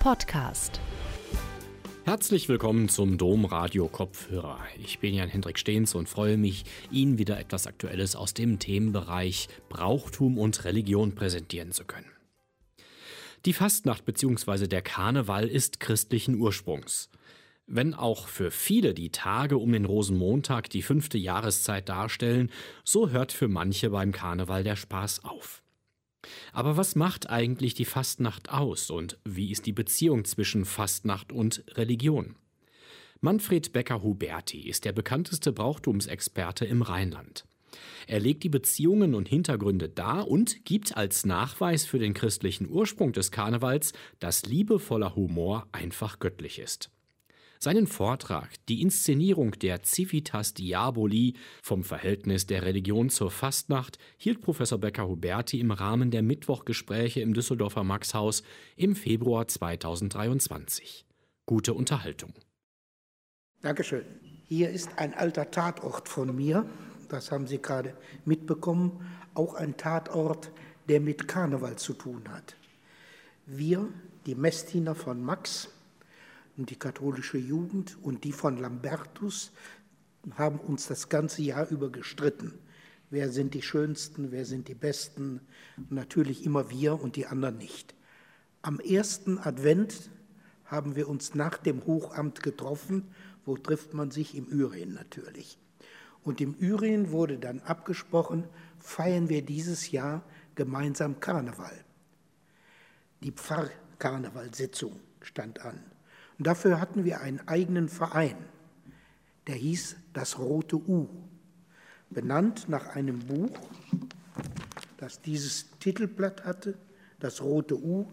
Podcast. Herzlich willkommen zum Domradio Kopfhörer. Ich bin Jan Hendrik Stehns und freue mich, Ihnen wieder etwas Aktuelles aus dem Themenbereich Brauchtum und Religion präsentieren zu können. Die Fastnacht bzw. der Karneval ist christlichen Ursprungs. Wenn auch für viele die Tage um den Rosenmontag die fünfte Jahreszeit darstellen, so hört für manche beim Karneval der Spaß auf. Aber was macht eigentlich die Fastnacht aus und wie ist die Beziehung zwischen Fastnacht und Religion? Manfred Becker-Huberti ist der bekannteste Brauchtumsexperte im Rheinland. Er legt die Beziehungen und Hintergründe dar und gibt als Nachweis für den christlichen Ursprung des Karnevals, dass liebevoller Humor einfach göttlich ist. Seinen Vortrag Die Inszenierung der Civitas Diaboli vom Verhältnis der Religion zur Fastnacht hielt Professor Becker-Huberti im Rahmen der Mittwochgespräche im Düsseldorfer Maxhaus im Februar 2023. Gute Unterhaltung. Dankeschön. Hier ist ein alter Tatort von mir, das haben Sie gerade mitbekommen, auch ein Tatort, der mit Karneval zu tun hat. Wir, die Messdiener von Max, und die katholische Jugend und die von Lambertus haben uns das ganze Jahr über gestritten. Wer sind die Schönsten, wer sind die Besten? Natürlich immer wir und die anderen nicht. Am ersten Advent haben wir uns nach dem Hochamt getroffen. Wo trifft man sich? Im Ürien natürlich. Und im Ürien wurde dann abgesprochen, feiern wir dieses Jahr gemeinsam Karneval. Die Pfarrkarnevalsitzung stand an. Und dafür hatten wir einen eigenen Verein, der hieß das Rote U, benannt nach einem Buch, das dieses Titelblatt hatte, das Rote U,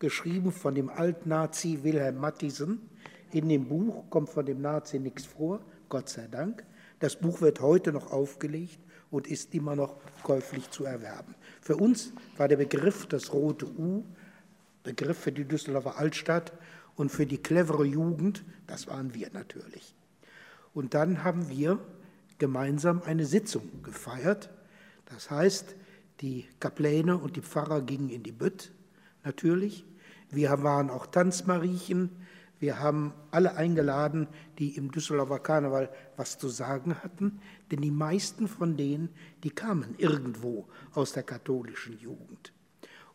geschrieben von dem Altnazi Wilhelm Mattisen. In dem Buch kommt von dem Nazi nichts vor, Gott sei Dank. Das Buch wird heute noch aufgelegt und ist immer noch käuflich zu erwerben. Für uns war der Begriff das Rote U Begriff für die Düsseldorfer Altstadt und für die clevere Jugend, das waren wir natürlich. Und dann haben wir gemeinsam eine Sitzung gefeiert. Das heißt, die Kapläne und die Pfarrer gingen in die Bütt, natürlich. Wir waren auch Tanzmariechen. Wir haben alle eingeladen, die im Düsseldorfer Karneval was zu sagen hatten, denn die meisten von denen, die kamen irgendwo aus der katholischen Jugend.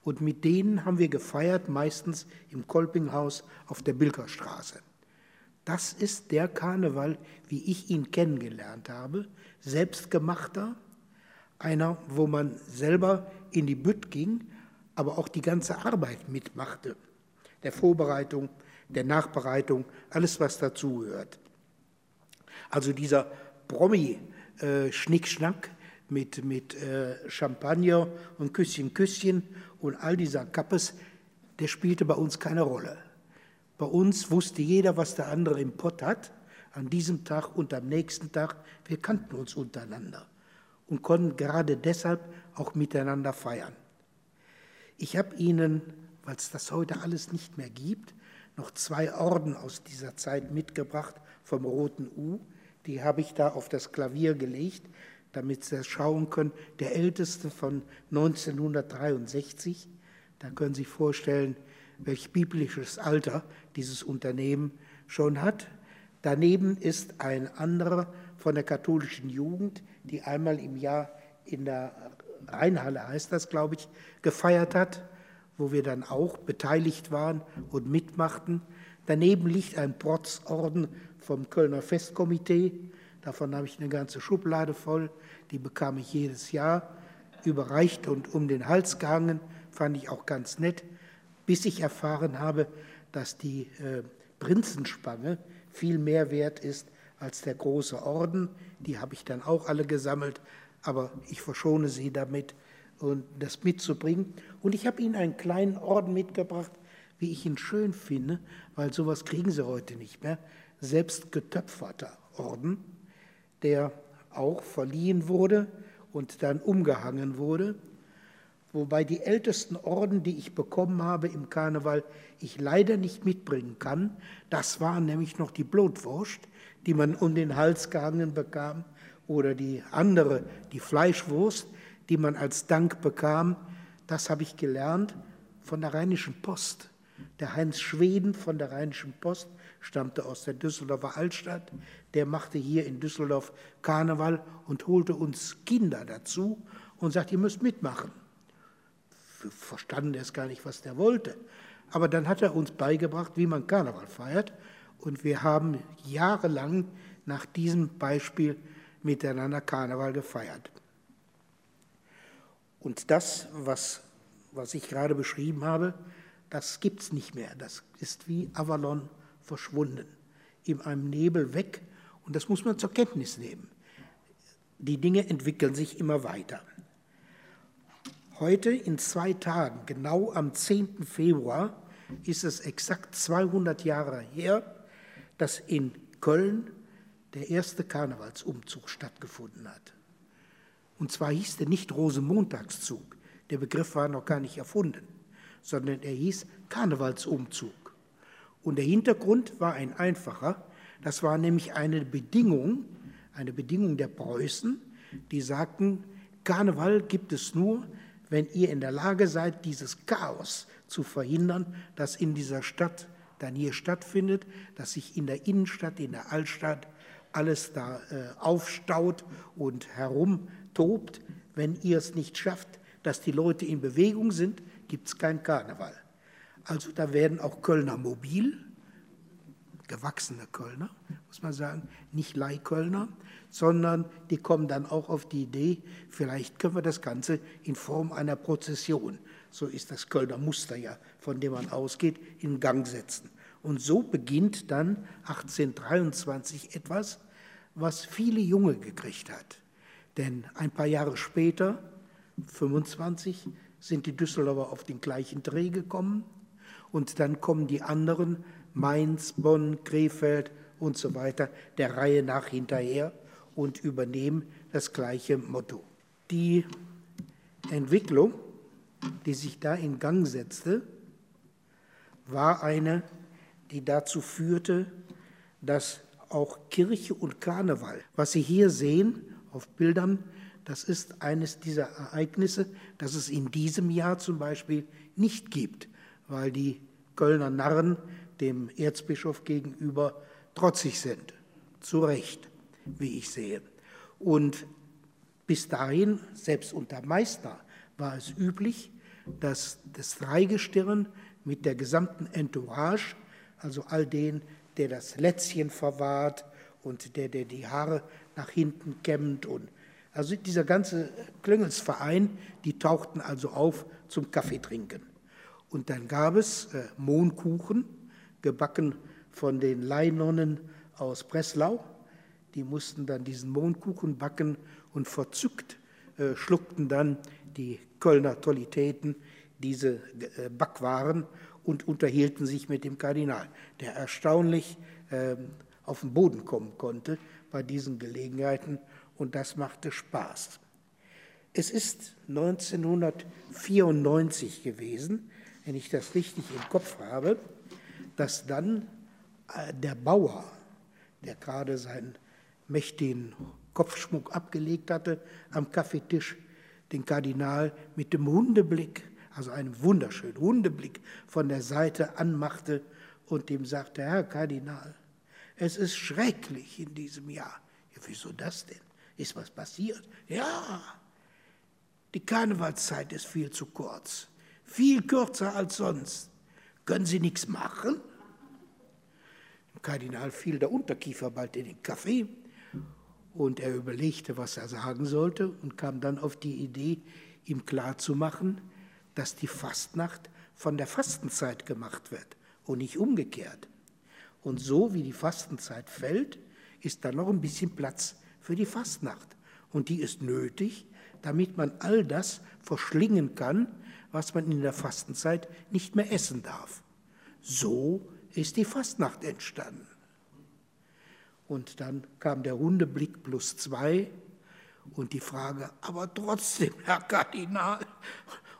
Und mit denen haben wir gefeiert, meistens im Kolpinghaus auf der Bilkerstraße. Das ist der Karneval, wie ich ihn kennengelernt habe, selbstgemachter, einer, wo man selber in die Bütt ging, aber auch die ganze Arbeit mitmachte, der Vorbereitung, der Nachbereitung, alles, was dazugehört. Also dieser Promi-Schnickschnack, mit, mit äh, Champagner und Küsschen, Küsschen und all dieser Kappes, der spielte bei uns keine Rolle. Bei uns wusste jeder, was der andere im Pott hat, an diesem Tag und am nächsten Tag. Wir kannten uns untereinander und konnten gerade deshalb auch miteinander feiern. Ich habe Ihnen, weil es das heute alles nicht mehr gibt, noch zwei Orden aus dieser Zeit mitgebracht vom Roten U. Die habe ich da auf das Klavier gelegt damit Sie das schauen können. Der älteste von 1963. Da können Sie sich vorstellen, welch biblisches Alter dieses Unternehmen schon hat. Daneben ist ein anderer von der katholischen Jugend, die einmal im Jahr in der Rheinhalle heißt das, glaube ich, gefeiert hat, wo wir dann auch beteiligt waren und mitmachten. Daneben liegt ein Protzorden vom Kölner Festkomitee Davon habe ich eine ganze Schublade voll. Die bekam ich jedes Jahr überreicht und um den Hals gehangen. Fand ich auch ganz nett, bis ich erfahren habe, dass die äh, Prinzenspange viel mehr wert ist als der große Orden. Die habe ich dann auch alle gesammelt, aber ich verschone sie damit, und das mitzubringen. Und ich habe Ihnen einen kleinen Orden mitgebracht, wie ich ihn schön finde, weil sowas kriegen Sie heute nicht mehr. Selbst getöpferter Orden der auch verliehen wurde und dann umgehangen wurde. Wobei die ältesten Orden, die ich bekommen habe im Karneval, ich leider nicht mitbringen kann. Das waren nämlich noch die Blutwurst, die man um den Hals gehangen bekam, oder die andere, die Fleischwurst, die man als Dank bekam. Das habe ich gelernt von der Rheinischen Post. Der Heinz Schweden von der Rheinischen Post stammte aus der Düsseldorfer Altstadt. Der machte hier in Düsseldorf Karneval und holte uns Kinder dazu und sagte, ihr müsst mitmachen. Wir verstanden erst gar nicht, was der wollte. Aber dann hat er uns beigebracht, wie man Karneval feiert. Und wir haben jahrelang nach diesem Beispiel miteinander Karneval gefeiert. Und das, was, was ich gerade beschrieben habe, das gibt es nicht mehr. Das ist wie Avalon verschwunden, in einem Nebel weg. Und das muss man zur Kenntnis nehmen. Die Dinge entwickeln sich immer weiter. Heute in zwei Tagen, genau am 10. Februar, ist es exakt 200 Jahre her, dass in Köln der erste Karnevalsumzug stattgefunden hat. Und zwar hieß der nicht Rosenmontagszug, der Begriff war noch gar nicht erfunden, sondern er hieß Karnevalsumzug. Und der Hintergrund war ein einfacher, das war nämlich eine Bedingung, eine Bedingung der Preußen, die sagten, Karneval gibt es nur, wenn ihr in der Lage seid, dieses Chaos zu verhindern, das in dieser Stadt dann hier stattfindet, dass sich in der Innenstadt, in der Altstadt alles da äh, aufstaut und herumtobt. Wenn ihr es nicht schafft, dass die Leute in Bewegung sind, gibt es kein Karneval. Also da werden auch Kölner mobil, gewachsene Kölner, muss man sagen, nicht Leihkölner, sondern die kommen dann auch auf die Idee, vielleicht können wir das Ganze in Form einer Prozession, so ist das Kölner Muster ja, von dem man ausgeht, in Gang setzen. Und so beginnt dann 1823 etwas, was viele Junge gekriegt hat. Denn ein paar Jahre später, 25, sind die Düsseldorfer auf den gleichen Dreh gekommen und dann kommen die anderen, Mainz, Bonn, Krefeld und so weiter, der Reihe nach hinterher und übernehmen das gleiche Motto. Die Entwicklung, die sich da in Gang setzte, war eine, die dazu führte, dass auch Kirche und Karneval, was Sie hier sehen auf Bildern, das ist eines dieser Ereignisse, das es in diesem Jahr zum Beispiel nicht gibt, weil die Kölner Narren dem Erzbischof gegenüber trotzig sind. Zu Recht, wie ich sehe. Und bis dahin, selbst unter Meister, war es üblich, dass das Dreigestirn mit der gesamten Entourage, also all den, der das Lätzchen verwahrt und der, der die Haare nach hinten kämmt und also dieser ganze Klöngelsverein, die tauchten also auf zum Kaffeetrinken. Und dann gab es äh, Mohnkuchen, gebacken von den Leihnonnen aus Breslau. Die mussten dann diesen Mohnkuchen backen und verzückt äh, schluckten dann die Kölner Tollitäten diese äh, Backwaren und unterhielten sich mit dem Kardinal, der erstaunlich äh, auf den Boden kommen konnte bei diesen Gelegenheiten und das machte Spaß. Es ist 1994 gewesen, wenn ich das richtig im Kopf habe, dass dann äh, der Bauer, der gerade seinen mächtigen Kopfschmuck abgelegt hatte, am Kaffeetisch den Kardinal mit dem Hundeblick, also einem wunderschönen Hundeblick, von der Seite anmachte und ihm sagte, Herr Kardinal, es ist schrecklich in diesem Jahr. Ja, wieso das denn? Ist was passiert? Ja, die Karnevalszeit ist viel zu kurz viel kürzer als sonst. Können Sie nichts machen? Dem Kardinal fiel der Unterkiefer bald in den Kaffee und er überlegte, was er sagen sollte und kam dann auf die Idee, ihm klarzumachen, dass die Fastnacht von der Fastenzeit gemacht wird und nicht umgekehrt. Und so wie die Fastenzeit fällt, ist da noch ein bisschen Platz für die Fastnacht. Und die ist nötig, damit man all das verschlingen kann, was man in der Fastenzeit nicht mehr essen darf. So ist die Fastnacht entstanden. Und dann kam der Hundeblick plus zwei und die Frage, aber trotzdem, Herr Kardinal.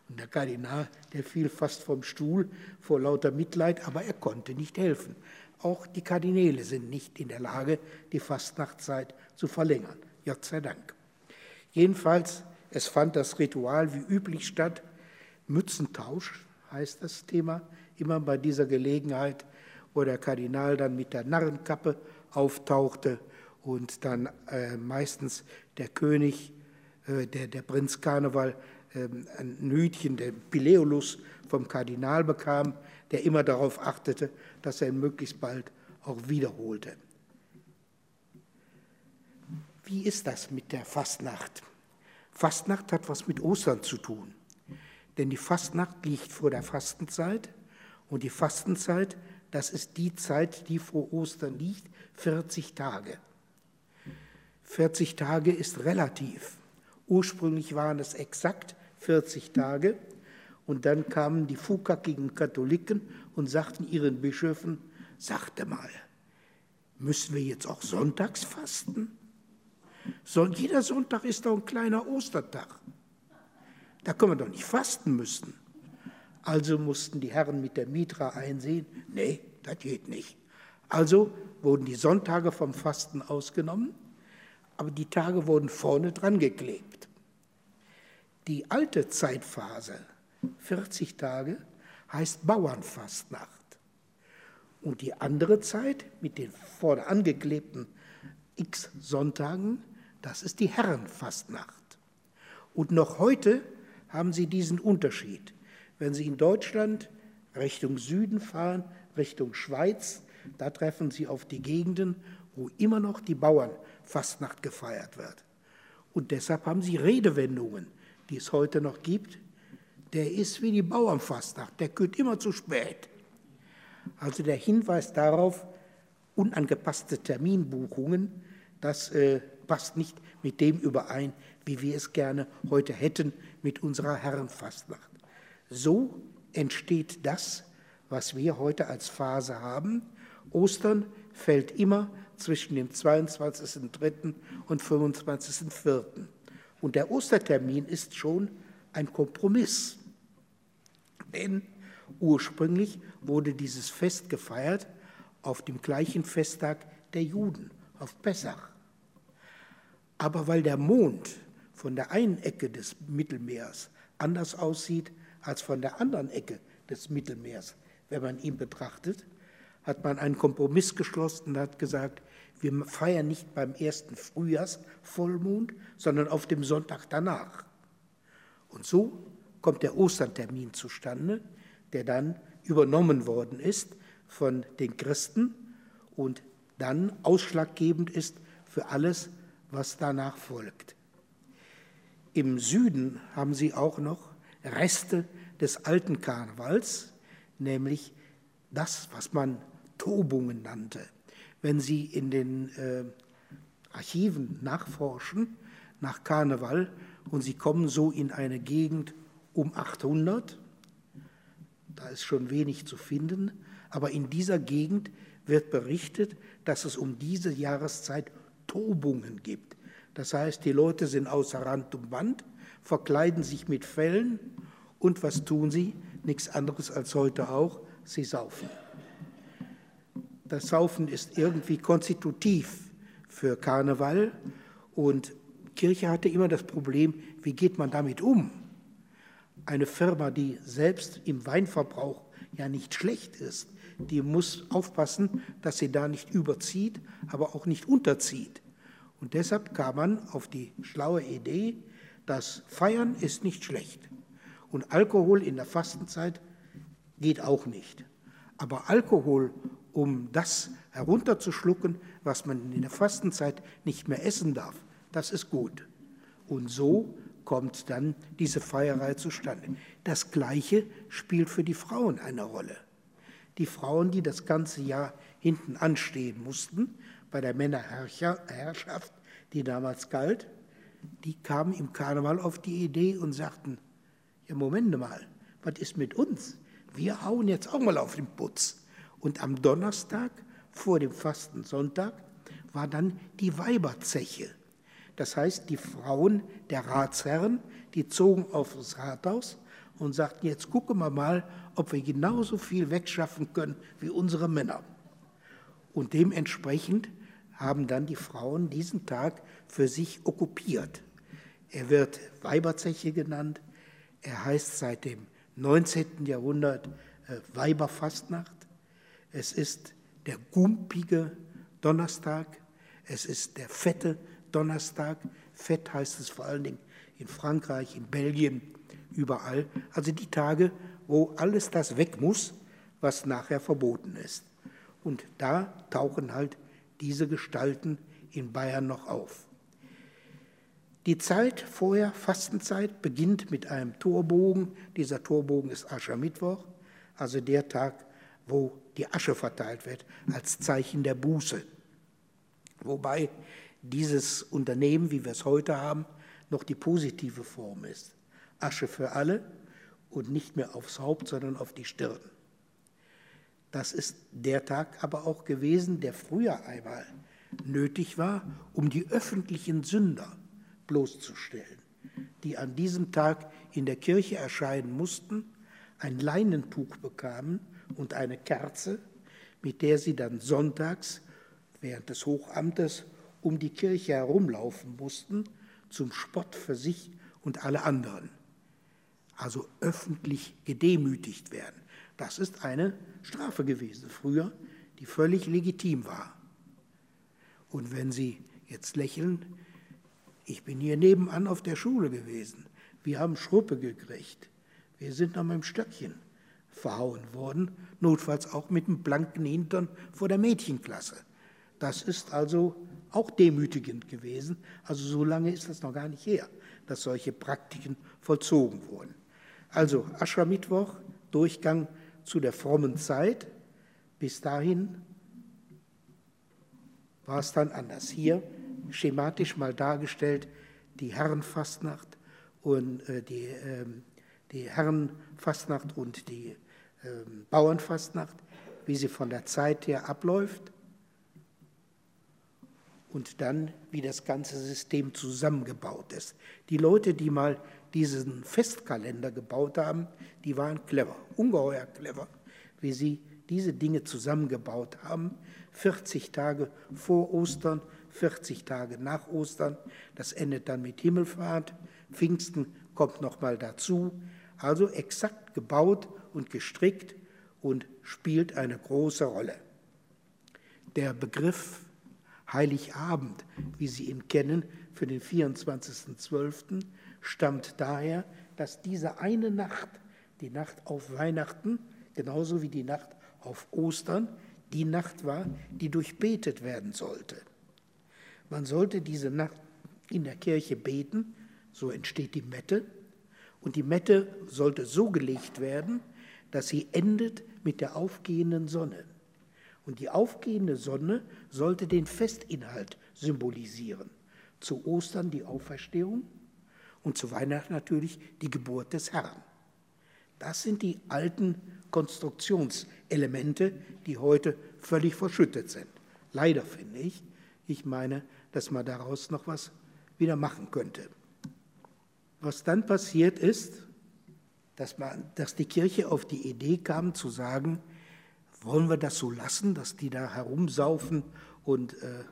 Und der Kardinal, der fiel fast vom Stuhl vor lauter Mitleid, aber er konnte nicht helfen. Auch die Kardinäle sind nicht in der Lage, die Fastnachtzeit zu verlängern. Gott sei Dank. Jedenfalls, es fand das Ritual wie üblich statt, Mützentausch heißt das Thema immer bei dieser Gelegenheit, wo der Kardinal dann mit der Narrenkappe auftauchte und dann äh, meistens der König, äh, der, der Prinz Karneval, äh, ein Hütchen, der Pileolus vom Kardinal bekam, der immer darauf achtete, dass er ihn möglichst bald auch wiederholte. Wie ist das mit der Fastnacht? Fastnacht hat was mit Ostern zu tun. Denn die Fastnacht liegt vor der Fastenzeit und die Fastenzeit, das ist die Zeit, die vor Ostern liegt, 40 Tage. 40 Tage ist relativ. Ursprünglich waren es exakt 40 Tage und dann kamen die fukackigen Katholiken und sagten ihren Bischöfen, sagte mal, müssen wir jetzt auch sonntags fasten? jeder Sonntag ist doch ein kleiner Ostertag. Da können wir doch nicht fasten müssen. Also mussten die Herren mit der Mitra einsehen, nee, das geht nicht. Also wurden die Sonntage vom Fasten ausgenommen, aber die Tage wurden vorne dran geklebt. Die alte Zeitphase, 40 Tage, heißt Bauernfastnacht. Und die andere Zeit mit den vorne angeklebten x Sonntagen, das ist die Herrenfastnacht. Und noch heute haben Sie diesen Unterschied. Wenn Sie in Deutschland Richtung Süden fahren, Richtung Schweiz, da treffen Sie auf die Gegenden, wo immer noch die Bauernfastnacht gefeiert wird. Und deshalb haben Sie Redewendungen, die es heute noch gibt. Der ist wie die Bauernfastnacht, der kommt immer zu spät. Also der Hinweis darauf, unangepasste Terminbuchungen, das äh, passt nicht mit dem überein, wie wir es gerne heute hätten mit unserer Herrenfastnacht. So entsteht das, was wir heute als Phase haben. Ostern fällt immer zwischen dem 22.03. und 25.04. Und der Ostertermin ist schon ein Kompromiss. Denn ursprünglich wurde dieses Fest gefeiert auf dem gleichen Festtag der Juden, auf Pessach. Aber weil der Mond von der einen Ecke des Mittelmeers anders aussieht als von der anderen Ecke des Mittelmeers, wenn man ihn betrachtet, hat man einen Kompromiss geschlossen und hat gesagt, wir feiern nicht beim ersten Frühjahrsvollmond, sondern auf dem Sonntag danach. Und so kommt der Ostertermin zustande, der dann übernommen worden ist von den Christen und dann ausschlaggebend ist für alles, was danach folgt. Im Süden haben sie auch noch Reste des alten Karnevals, nämlich das, was man Tobungen nannte. Wenn Sie in den äh, Archiven nachforschen nach Karneval und Sie kommen so in eine Gegend um 800, da ist schon wenig zu finden, aber in dieser Gegend wird berichtet, dass es um diese Jahreszeit Tobungen gibt. Das heißt, die Leute sind außer Rand und Band, verkleiden sich mit Fellen und was tun sie? Nichts anderes als heute auch, sie saufen. Das Saufen ist irgendwie konstitutiv für Karneval und Kirche hatte immer das Problem, wie geht man damit um? Eine Firma, die selbst im Weinverbrauch ja nicht schlecht ist, die muss aufpassen, dass sie da nicht überzieht, aber auch nicht unterzieht. Und deshalb kam man auf die schlaue Idee, dass Feiern ist nicht schlecht und Alkohol in der Fastenzeit geht auch nicht. Aber Alkohol, um das herunterzuschlucken, was man in der Fastenzeit nicht mehr essen darf, das ist gut. Und so kommt dann diese Feierei zustande. Das Gleiche spielt für die Frauen eine Rolle. Die Frauen, die das ganze Jahr hinten anstehen mussten, bei der Männerherrschaft, die damals galt, die kamen im Karneval auf die Idee und sagten, ja Moment mal, was ist mit uns? Wir hauen jetzt auch mal auf den Putz. Und am Donnerstag vor dem Fastensonntag war dann die Weiberzeche. Das heißt, die Frauen der Ratsherren, die zogen auf das Rathaus und sagten, jetzt gucken wir mal, ob wir genauso viel wegschaffen können wie unsere Männer. Und dementsprechend haben dann die Frauen diesen Tag für sich okkupiert. Er wird Weiberzeche genannt. Er heißt seit dem 19. Jahrhundert äh, Weiberfastnacht, es ist der gumpige Donnerstag, es ist der fette Donnerstag. Fett heißt es vor allen Dingen in Frankreich, in Belgien, überall. Also die Tage, wo alles das weg muss, was nachher verboten ist. Und da tauchen halt diese Gestalten in Bayern noch auf. Die Zeit vorher, Fastenzeit, beginnt mit einem Torbogen. Dieser Torbogen ist Aschermittwoch, also der Tag, wo die Asche verteilt wird, als Zeichen der Buße. Wobei dieses Unternehmen, wie wir es heute haben, noch die positive Form ist. Asche für alle und nicht mehr aufs Haupt, sondern auf die Stirn. Das ist der Tag aber auch gewesen, der früher einmal nötig war, um die öffentlichen Sünder bloßzustellen, die an diesem Tag in der Kirche erscheinen mussten, ein Leinentuch bekamen und eine Kerze, mit der sie dann sonntags während des Hochamtes um die Kirche herumlaufen mussten, zum Spott für sich und alle anderen. Also öffentlich gedemütigt werden. Das ist eine Strafe gewesen früher, die völlig legitim war. Und wenn Sie jetzt lächeln, ich bin hier nebenan auf der Schule gewesen. Wir haben Schruppe gekriegt. Wir sind noch mit dem Stöckchen verhauen worden, notfalls auch mit dem blanken Hintern vor der Mädchenklasse. Das ist also auch demütigend gewesen. Also so lange ist das noch gar nicht her, dass solche Praktiken vollzogen wurden. Also Aschermittwoch, Durchgang zu der frommen Zeit. Bis dahin war es dann anders. Hier schematisch mal dargestellt die Herrenfastnacht und äh, die, äh, die Herrenfastnacht und die äh, Bauernfastnacht, wie sie von der Zeit her abläuft und dann, wie das ganze System zusammengebaut ist. Die Leute, die mal diesen Festkalender gebaut haben, die waren clever, ungeheuer clever, wie sie diese Dinge zusammengebaut haben. 40 Tage vor Ostern, 40 Tage nach Ostern. Das endet dann mit Himmelfahrt. Pfingsten kommt noch mal dazu. Also exakt gebaut und gestrickt und spielt eine große Rolle. Der Begriff Heiligabend, wie Sie ihn kennen, für den 24.12. stammt daher, dass diese eine Nacht, die Nacht auf Weihnachten, genauso wie die Nacht auf Ostern, die Nacht war, die durchbetet werden sollte. Man sollte diese Nacht in der Kirche beten, so entsteht die Mette, und die Mette sollte so gelegt werden, dass sie endet mit der aufgehenden Sonne. Und die aufgehende Sonne sollte den Festinhalt symbolisieren. Zu Ostern die Auferstehung und zu Weihnachten natürlich die Geburt des Herrn. Das sind die alten Konstruktionselemente, die heute völlig verschüttet sind. Leider finde ich. Ich meine, dass man daraus noch was wieder machen könnte. Was dann passiert ist, dass, man, dass die Kirche auf die Idee kam zu sagen, wollen wir das so lassen, dass die da herumsaufen und äh,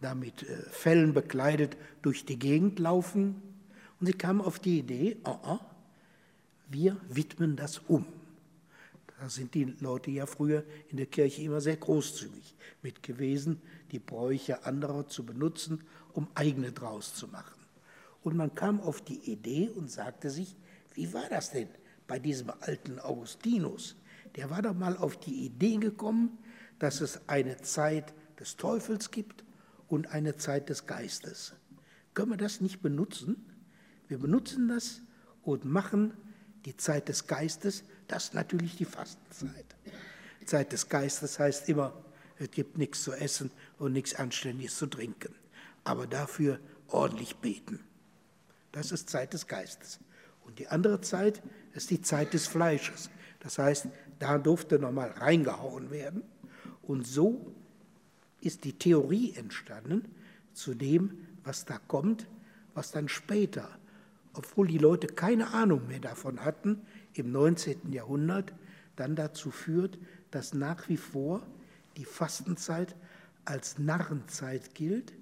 da mit äh, Fellen bekleidet durch die Gegend laufen? Und sie kamen auf die Idee, oh, oh, wir widmen das um. Da sind die Leute ja früher in der Kirche immer sehr großzügig mit gewesen, die Bräuche anderer zu benutzen, um eigene draus zu machen. Und man kam auf die Idee und sagte sich, wie war das denn bei diesem alten Augustinus? der war doch mal auf die Idee gekommen, dass es eine Zeit des Teufels gibt und eine Zeit des Geistes. Können wir das nicht benutzen? Wir benutzen das und machen die Zeit des Geistes, das ist natürlich die Fastenzeit. Zeit des Geistes heißt immer, es gibt nichts zu essen und nichts Anständiges zu trinken, aber dafür ordentlich beten. Das ist Zeit des Geistes. Und die andere Zeit ist die Zeit des Fleisches. Das heißt, da durfte nochmal reingehauen werden. Und so ist die Theorie entstanden zu dem, was da kommt, was dann später, obwohl die Leute keine Ahnung mehr davon hatten, im 19. Jahrhundert dann dazu führt, dass nach wie vor die Fastenzeit als Narrenzeit gilt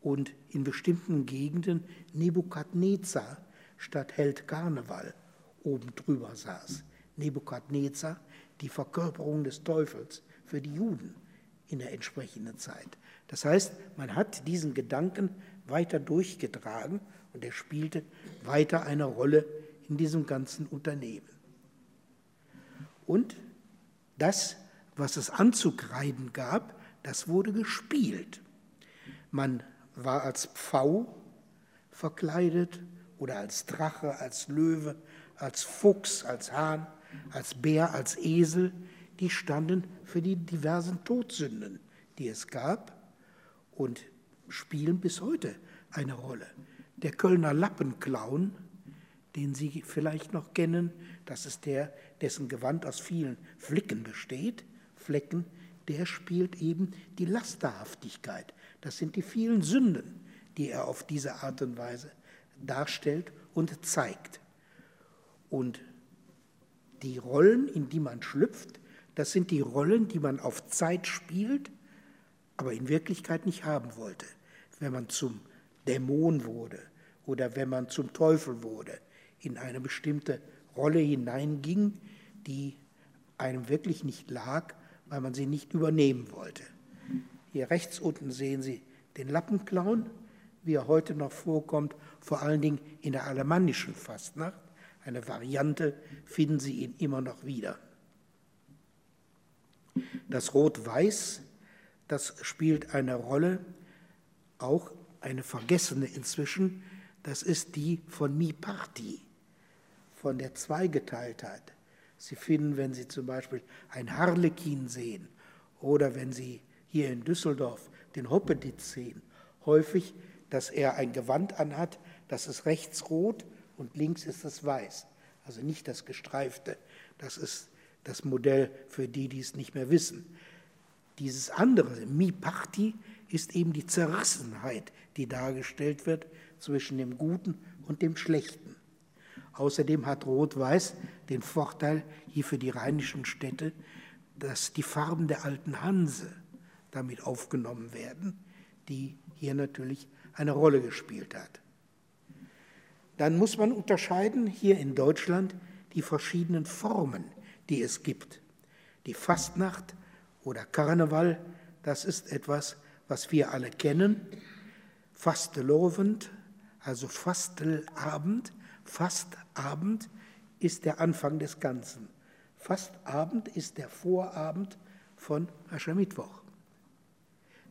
und in bestimmten Gegenden Nebukadnezar statt Held Karneval oben drüber saß. Nebukadnezar die Verkörperung des Teufels für die Juden in der entsprechenden Zeit. Das heißt, man hat diesen Gedanken weiter durchgetragen und er spielte weiter eine Rolle in diesem ganzen Unternehmen. Und das, was es anzukreiden gab, das wurde gespielt. Man war als Pfau verkleidet oder als Drache, als Löwe, als Fuchs, als Hahn, als Bär, als Esel. Die standen für die diversen Todsünden, die es gab und spielen bis heute eine Rolle. Der Kölner Lappenclown, den Sie vielleicht noch kennen, das ist der, dessen Gewand aus vielen Flicken besteht, Flecken, der spielt eben die Lasterhaftigkeit. Das sind die vielen Sünden, die er auf diese Art und Weise darstellt und zeigt. Und die Rollen, in die man schlüpft, das sind die Rollen, die man auf Zeit spielt, aber in Wirklichkeit nicht haben wollte. Wenn man zum Dämon wurde oder wenn man zum Teufel wurde, in eine bestimmte Rolle hineinging, die einem wirklich nicht lag, weil man sie nicht übernehmen wollte. Hier rechts unten sehen Sie den Lappenclown, wie er heute noch vorkommt, vor allen Dingen in der alemannischen Fastnacht. Eine Variante finden Sie ihn immer noch wieder. Das Rot-Weiß, das spielt eine Rolle, auch eine vergessene inzwischen, das ist die von Mi Parti, von der Zweigeteiltheit. Sie finden, wenn Sie zum Beispiel ein Harlekin sehen oder wenn Sie hier in Düsseldorf den Hoppeditz sehen, häufig, dass er ein Gewand anhat, das ist rechts rot und links ist es weiß. Also nicht das gestreifte, das ist das Modell für die, die es nicht mehr wissen. Dieses andere, Mi Parti, ist eben die Zerrissenheit, die dargestellt wird zwischen dem Guten und dem Schlechten. Außerdem hat Rot-Weiß den Vorteil hier für die rheinischen Städte, dass die Farben der alten Hanse damit aufgenommen werden, die hier natürlich eine Rolle gespielt hat. Dann muss man unterscheiden hier in Deutschland die verschiedenen Formen, die es gibt. Die Fastnacht oder Karneval, das ist etwas, was wir alle kennen. Fastelovend, also Fastelabend, Fastabend ist der Anfang des Ganzen. Fastabend ist der Vorabend von Aschermittwoch.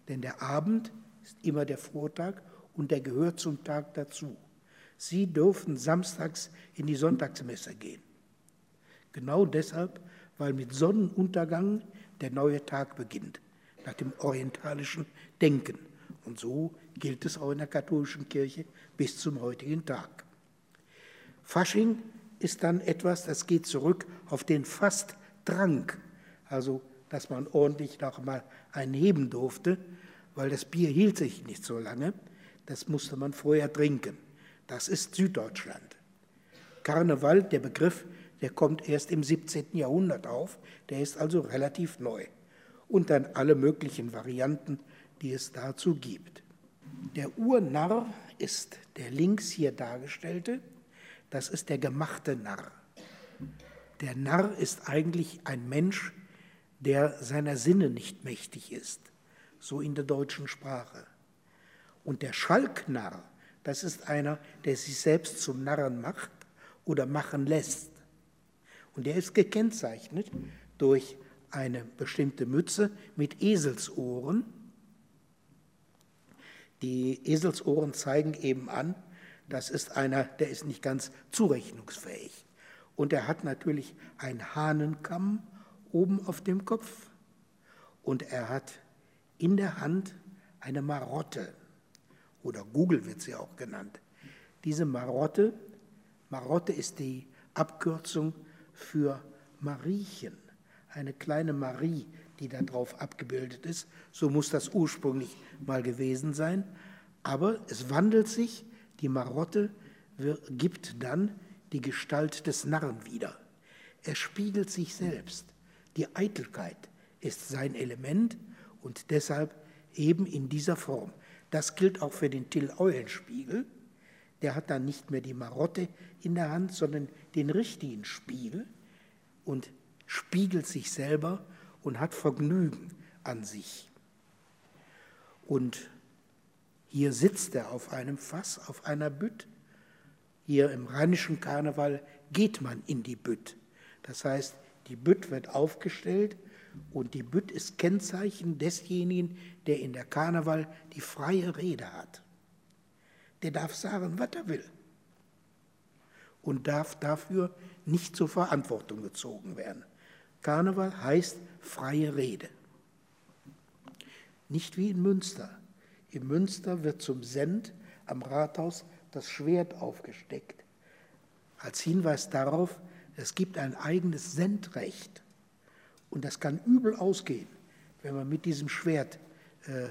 Denn der Abend ist immer der Vortag und der gehört zum Tag dazu. Sie dürfen samstags in die Sonntagsmesse gehen. Genau deshalb, weil mit Sonnenuntergang der neue Tag beginnt, nach dem orientalischen Denken. Und so gilt es auch in der katholischen Kirche bis zum heutigen Tag. Fasching ist dann etwas, das geht zurück auf den Fastdrang, also dass man ordentlich noch mal einen heben durfte, weil das Bier hielt sich nicht so lange, das musste man vorher trinken. Das ist Süddeutschland. Karneval, der Begriff, der kommt erst im 17. Jahrhundert auf, der ist also relativ neu. Und dann alle möglichen Varianten, die es dazu gibt. Der Urnarr ist der links hier dargestellte, das ist der gemachte Narr. Der Narr ist eigentlich ein Mensch, der seiner Sinne nicht mächtig ist, so in der deutschen Sprache. Und der Schalknarr, das ist einer, der sich selbst zum Narren macht oder machen lässt. Und der ist gekennzeichnet durch eine bestimmte Mütze mit Eselsohren. Die Eselsohren zeigen eben an, das ist einer, der ist nicht ganz zurechnungsfähig. Und er hat natürlich einen Hahnenkamm oben auf dem Kopf. Und er hat in der Hand eine Marotte. Oder Google wird sie auch genannt. Diese Marotte, Marotte ist die Abkürzung für Mariechen. Eine kleine Marie, die da drauf abgebildet ist. So muss das ursprünglich mal gewesen sein. Aber es wandelt sich die Marotte gibt dann die Gestalt des Narren wieder. Er spiegelt sich selbst. Die Eitelkeit ist sein Element und deshalb eben in dieser Form. Das gilt auch für den Till-Eulenspiegel. Der hat dann nicht mehr die Marotte in der Hand, sondern den richtigen Spiegel. und spiegelt sich selber und hat Vergnügen an sich. Und hier sitzt er auf einem Fass, auf einer Bütt. Hier im rheinischen Karneval geht man in die Bütt. Das heißt, die Bütt wird aufgestellt und die Bütt ist Kennzeichen desjenigen, der in der Karneval die freie Rede hat. Der darf sagen, was er will und darf dafür nicht zur Verantwortung gezogen werden. Karneval heißt freie Rede. Nicht wie in Münster. In Münster wird zum Send am Rathaus das Schwert aufgesteckt. Als Hinweis darauf, es gibt ein eigenes Sendrecht. Und das kann übel ausgehen, wenn man mit diesem Schwert äh,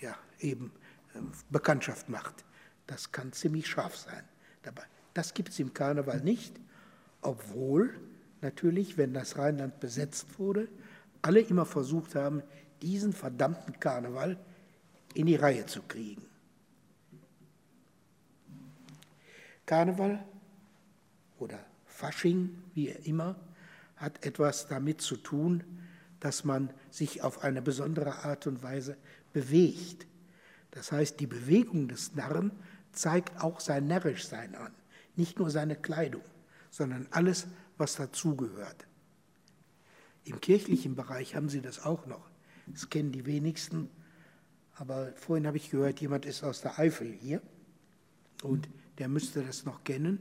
ja, eben äh, Bekanntschaft macht. Das kann ziemlich scharf sein dabei. Das gibt es im Karneval nicht, obwohl natürlich, wenn das Rheinland besetzt wurde, alle immer versucht haben, diesen verdammten Karneval in die Reihe zu kriegen. Karneval oder Fasching, wie immer, hat etwas damit zu tun, dass man sich auf eine besondere Art und Weise bewegt. Das heißt, die Bewegung des Narren zeigt auch sein Närrischsein an. Nicht nur seine Kleidung, sondern alles, was dazugehört. Im kirchlichen Bereich haben sie das auch noch. Das kennen die wenigsten. Aber vorhin habe ich gehört, jemand ist aus der Eifel hier und der müsste das noch kennen.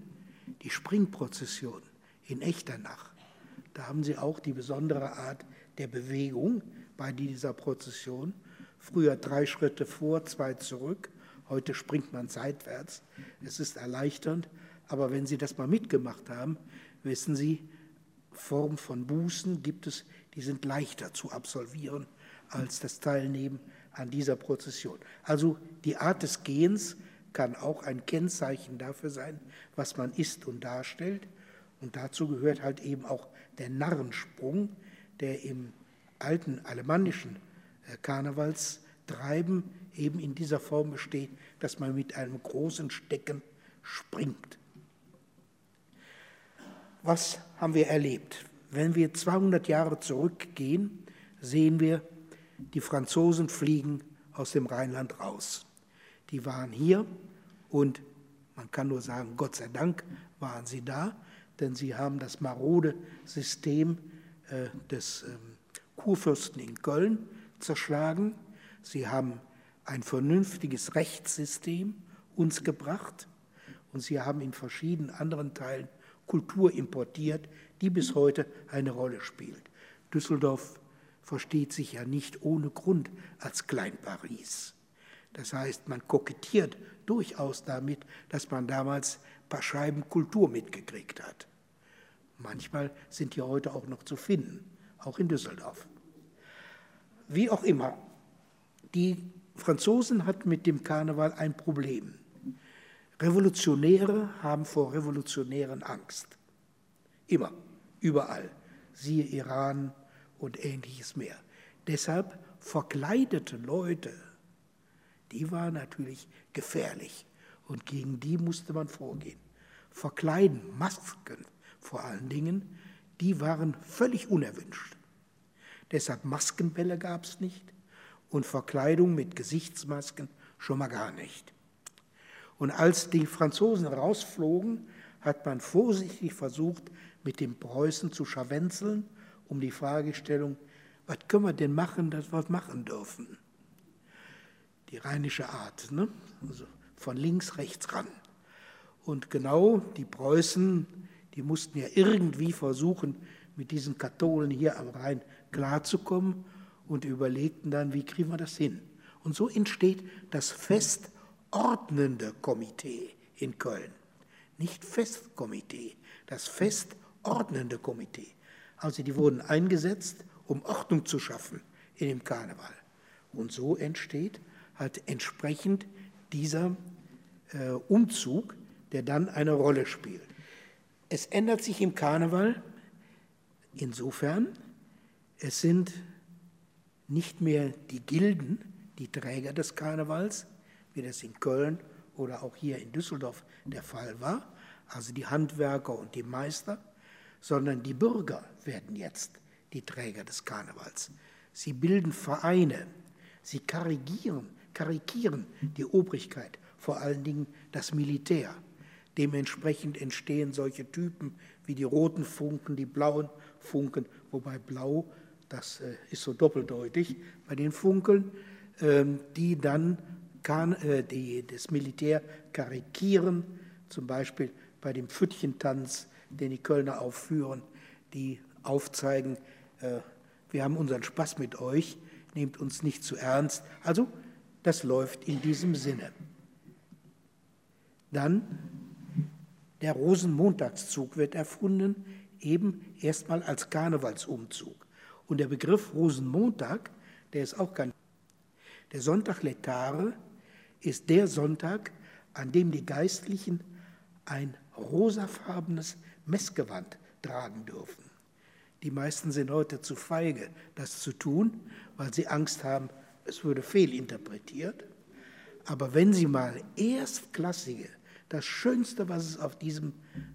Die Springprozession in Echternach. Da haben sie auch die besondere Art der Bewegung bei dieser Prozession. Früher drei Schritte vor, zwei zurück. Heute springt man seitwärts. Es ist erleichternd, aber wenn Sie das mal mitgemacht haben, wissen Sie, Form von Bußen gibt es, die sind leichter zu absolvieren als das Teilnehmen an dieser Prozession. Also die Art des Gehens kann auch ein Kennzeichen dafür sein, was man ist und darstellt. Und dazu gehört halt eben auch der Narrensprung, der im alten alemannischen äh, Karnevalstreiben eben in dieser Form besteht, dass man mit einem großen Stecken springt. Was haben wir erlebt? Wenn wir 200 Jahre zurückgehen, sehen wir, die Franzosen fliegen aus dem Rheinland raus. Die waren hier und man kann nur sagen, Gott sei Dank waren sie da, denn sie haben das marode System äh, des ähm, Kurfürsten in Köln zerschlagen. Sie haben ein vernünftiges Rechtssystem uns gebracht und sie haben in verschiedenen anderen Teilen Kultur importiert, die bis heute eine Rolle spielt. Düsseldorf versteht sich ja nicht ohne Grund als Klein-Paris. Das heißt, man kokettiert durchaus damit, dass man damals ein paar Scheiben Kultur mitgekriegt hat. Manchmal sind die heute auch noch zu finden, auch in Düsseldorf. Wie auch immer, die Franzosen hatten mit dem Karneval ein Problem. Revolutionäre haben vor Revolutionären Angst. Immer, überall. Siehe Iran und ähnliches mehr. Deshalb verkleidete Leute, die waren natürlich gefährlich und gegen die musste man vorgehen. Verkleiden, Masken vor allen Dingen, die waren völlig unerwünscht. Deshalb Maskenbälle gab es nicht und Verkleidung mit Gesichtsmasken schon mal gar nicht. Und als die Franzosen rausflogen, hat man vorsichtig versucht, mit dem Preußen zu scharwenzeln, um die Fragestellung, was können wir denn machen, dass wir machen dürfen? Die rheinische Art, ne? also von links, rechts ran. Und genau die Preußen, die mussten ja irgendwie versuchen, mit diesen Katholen hier am Rhein klarzukommen und überlegten dann, wie kriegen wir das hin? Und so entsteht das Fest ordnende Komitee in Köln. Nicht Festkomitee, das festordnende Komitee. Also die wurden eingesetzt, um Ordnung zu schaffen in dem Karneval. Und so entsteht halt entsprechend dieser äh, Umzug, der dann eine Rolle spielt. Es ändert sich im Karneval insofern, es sind nicht mehr die Gilden, die Träger des Karnevals, wie das in Köln oder auch hier in Düsseldorf der Fall war, also die Handwerker und die Meister, sondern die Bürger werden jetzt die Träger des Karnevals. Sie bilden Vereine, sie karikieren, karikieren die Obrigkeit, vor allen Dingen das Militär. Dementsprechend entstehen solche Typen wie die roten Funken, die blauen Funken, wobei blau, das äh, ist so doppeldeutig bei den Funkeln, ähm, die dann äh, die, das Militär karikieren, zum Beispiel bei dem Pfüttchentanz, den die Kölner aufführen, die aufzeigen, äh, wir haben unseren Spaß mit euch, nehmt uns nicht zu ernst. Also, das läuft in diesem Sinne. Dann der Rosenmontagszug wird erfunden, eben erstmal als Karnevalsumzug. Und der Begriff Rosenmontag, der ist auch ganz. Der Sonntag Letare ist der Sonntag, an dem die Geistlichen ein rosafarbenes Messgewand tragen dürfen. Die meisten sind heute zu feige, das zu tun, weil sie Angst haben, es würde fehlinterpretiert. Aber wenn Sie mal erstklassige, das Schönste, was es auf diesem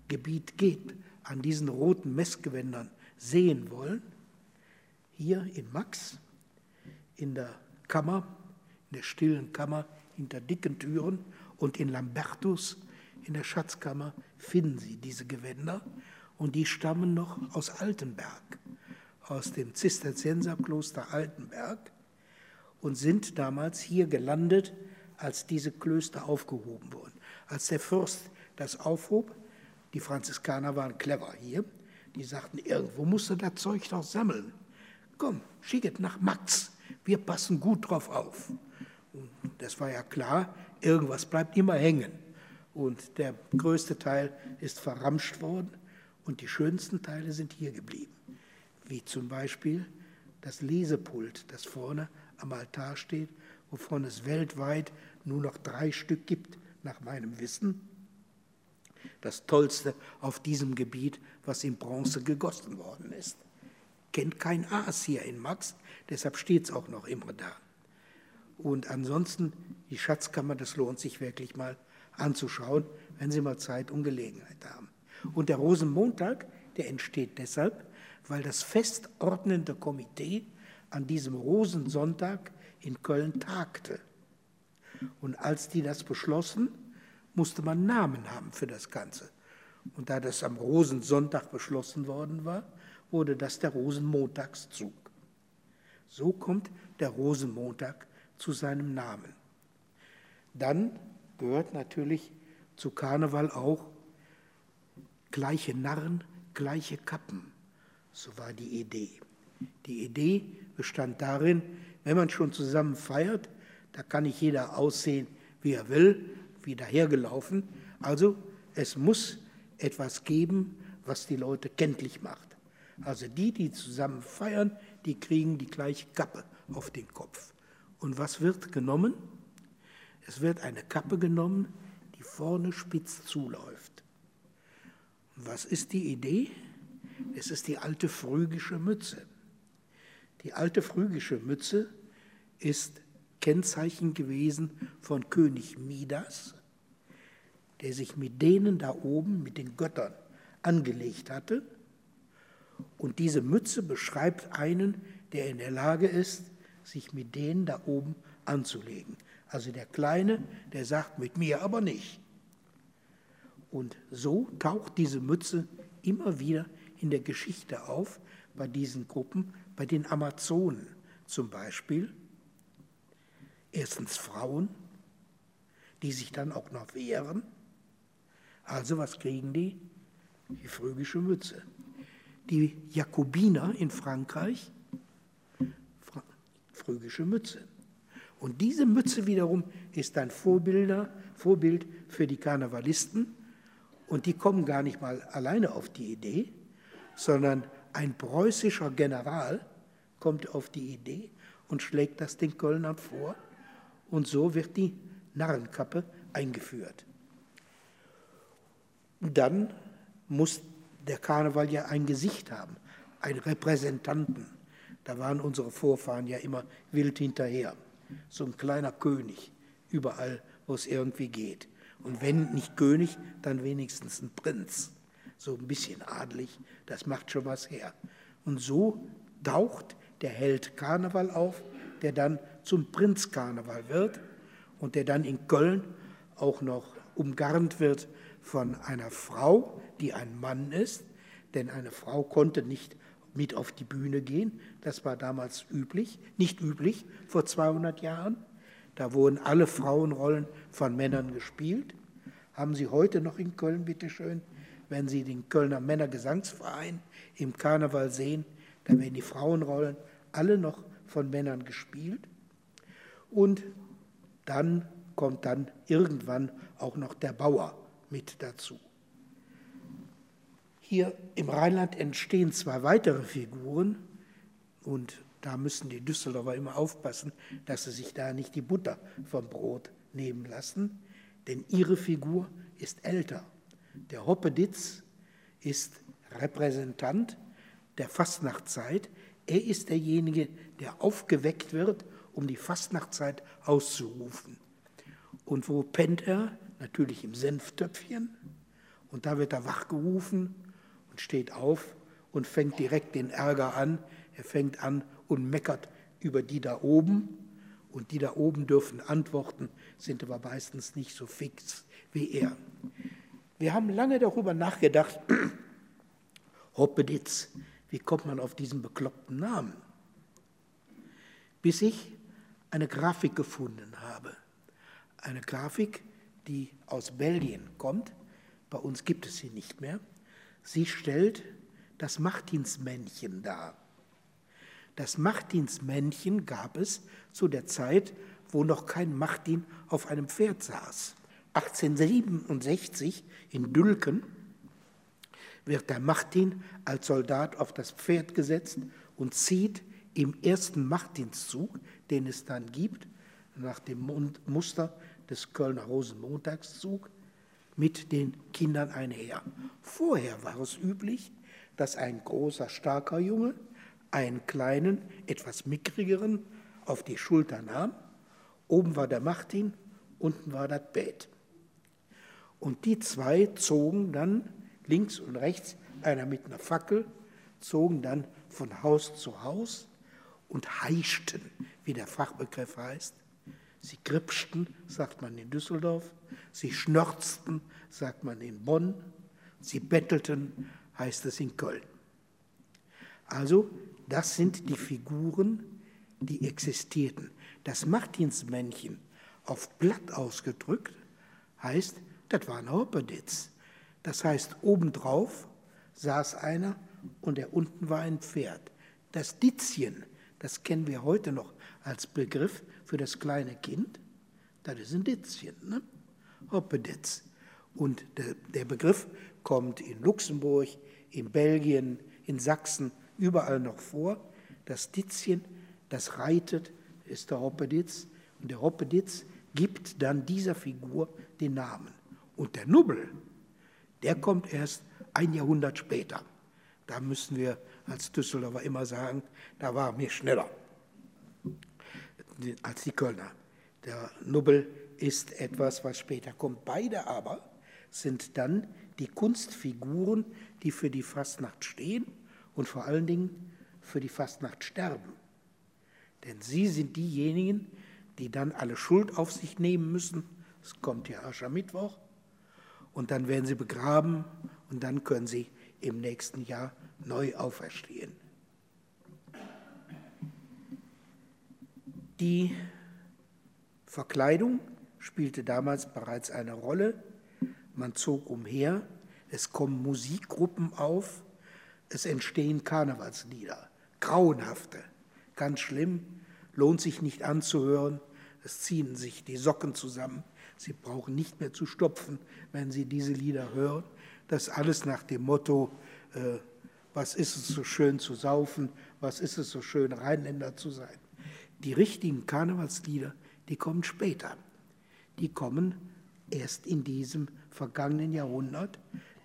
Gebiet gibt, an diesen roten Messgewändern sehen wollen, hier in Max, in der Kammer, in der stillen Kammer hinter dicken Türen und in Lambertus, in der Schatzkammer, finden Sie diese Gewänder und die stammen noch aus Altenberg, aus dem Zisterzienserkloster Altenberg und sind damals hier gelandet, als diese Klöster aufgehoben wurden. Als der Fürst das aufhob, die Franziskaner waren clever hier, die sagten, irgendwo musst du das Zeug doch sammeln komm, schicket nach Max, wir passen gut drauf auf. Und das war ja klar, irgendwas bleibt immer hängen. Und der größte Teil ist verramscht worden und die schönsten Teile sind hier geblieben. Wie zum Beispiel das Lesepult, das vorne am Altar steht, wovon es weltweit nur noch drei Stück gibt, nach meinem Wissen. Das tollste auf diesem Gebiet, was in Bronze gegossen worden ist kennt kein Aas hier in Max, deshalb steht es auch noch immer da. Und ansonsten, die Schatzkammer, das lohnt sich wirklich mal anzuschauen, wenn Sie mal Zeit und Gelegenheit haben. Und der Rosenmontag, der entsteht deshalb, weil das festordnende Komitee an diesem Rosensonntag in Köln tagte. Und als die das beschlossen, musste man Namen haben für das Ganze. Und da das am Rosensonntag beschlossen worden war, wurde das der Rosenmontagszug. So kommt der Rosenmontag zu seinem Namen. Dann gehört natürlich zu Karneval auch gleiche Narren, gleiche Kappen. So war die Idee. Die Idee bestand darin, wenn man schon zusammen feiert, da kann nicht jeder aussehen, wie er will, wie dahergelaufen. Also es muss etwas geben, was die Leute kenntlich macht. Also die, die zusammen feiern, die kriegen die gleiche Kappe auf den Kopf. Und was wird genommen? Es wird eine Kappe genommen, die vorne spitz zuläuft. Was ist die Idee? Es ist die alte phrygische Mütze. Die alte phrygische Mütze ist Kennzeichen gewesen von König Midas, der sich mit denen da oben, mit den Göttern, angelegt hatte und diese Mütze beschreibt einen, der in der Lage ist, sich mit denen da oben anzulegen. Also der Kleine, der sagt, mit mir aber nicht. Und so taucht diese Mütze immer wieder in der Geschichte auf, bei diesen Gruppen, bei den Amazonen zum Beispiel. Erstens Frauen, die sich dann auch noch wehren. Also was kriegen die? Die phrygische Mütze die Jakobiner in Frankreich phrygische Mütze. Und diese Mütze wiederum ist ein Vorbilder, Vorbild für die Karnevalisten. Und die kommen gar nicht mal alleine auf die Idee, sondern ein preußischer General kommt auf die Idee und schlägt das den Kölnern vor. Und so wird die Narrenkappe eingeführt. Dann muss der Karneval ja ein Gesicht haben, einen Repräsentanten. Da waren unsere Vorfahren ja immer wild hinterher. So ein kleiner König, überall, wo es irgendwie geht. Und wenn nicht König, dann wenigstens ein Prinz. so ein bisschen adelig, das macht schon was her. Und so taucht der Held Karneval auf, der dann zum Prinz Karneval wird und der dann in Köln auch noch umgarnt wird von einer Frau, die ein Mann ist, denn eine Frau konnte nicht mit auf die Bühne gehen. Das war damals üblich, nicht üblich vor 200 Jahren. Da wurden alle Frauenrollen von Männern gespielt. Haben Sie heute noch in Köln, bitteschön, wenn Sie den Kölner Männergesangsverein im Karneval sehen, da werden die Frauenrollen alle noch von Männern gespielt. Und dann kommt dann irgendwann auch noch der Bauer mit dazu. Hier im Rheinland entstehen zwei weitere Figuren und da müssen die Düsseldorfer immer aufpassen, dass sie sich da nicht die Butter vom Brot nehmen lassen, denn ihre Figur ist älter. Der Hoppeditz ist Repräsentant der Fastnachtzeit. Er ist derjenige, der aufgeweckt wird, um die Fastnachtzeit auszurufen. Und wo pennt er? Natürlich im Senftöpfchen. Und da wird er wachgerufen steht auf und fängt direkt den Ärger an. Er fängt an und meckert über die da oben. Und die da oben dürfen antworten, sind aber meistens nicht so fix wie er. Wir haben lange darüber nachgedacht, Hoppeditz, wie kommt man auf diesen bekloppten Namen? Bis ich eine Grafik gefunden habe. Eine Grafik, die aus Belgien kommt. Bei uns gibt es sie nicht mehr. Sie stellt das Martinsmännchen dar. Das Martinsmännchen gab es zu der Zeit, wo noch kein Martin auf einem Pferd saß. 1867 in Dülken wird der Martin als Soldat auf das Pferd gesetzt und zieht im ersten Martinszug, den es dann gibt, nach dem Muster des Kölner Rosenmontagszug, mit den Kindern einher. Vorher war es üblich, dass ein großer, starker Junge einen kleinen, etwas mickrigeren auf die Schulter nahm. Oben war der Martin, unten war das Bett. Und die zwei zogen dann links und rechts, einer mit einer Fackel, zogen dann von Haus zu Haus und heischten, wie der Fachbegriff heißt. Sie gripschten, sagt man in Düsseldorf, sie schnörzten, sagt man in Bonn, sie bettelten, heißt es in Köln. Also, das sind die Figuren, die existierten. Das Martinsmännchen auf Blatt ausgedrückt heißt, das war ein Hoppeditz. Das heißt, obendrauf saß einer und der unten war ein Pferd. Das Ditzchen, das kennen wir heute noch als Begriff für das kleine Kind, das ist ein Ditzchen, ne? Hoppeditz. Und der, der Begriff kommt in Luxemburg, in Belgien, in Sachsen, überall noch vor. Das Ditzchen, das reitet, ist der Hoppeditz. Und der Hoppeditz gibt dann dieser Figur den Namen. Und der Nubbel, der kommt erst ein Jahrhundert später. Da müssen wir als Düsseldorfer immer sagen, da waren wir schneller als die Kölner. Der Nubbel ist etwas, was später kommt. Beide aber sind dann die Kunstfiguren, die für die Fastnacht stehen und vor allen Dingen für die Fastnacht sterben. Denn sie sind diejenigen, die dann alle Schuld auf sich nehmen müssen. Es kommt ja Aschermittwoch und dann werden sie begraben und dann können sie im nächsten Jahr neu auferstehen. Die Verkleidung spielte damals bereits eine Rolle. Man zog umher, es kommen Musikgruppen auf, es entstehen Karnevalslieder, grauenhafte, ganz schlimm, lohnt sich nicht anzuhören, es ziehen sich die Socken zusammen, sie brauchen nicht mehr zu stopfen, wenn sie diese Lieder hören. Das alles nach dem Motto, äh, was ist es so schön zu saufen, was ist es so schön Rheinländer zu sein. Die richtigen Karnevalslieder, die kommen später. Die kommen erst in diesem vergangenen Jahrhundert.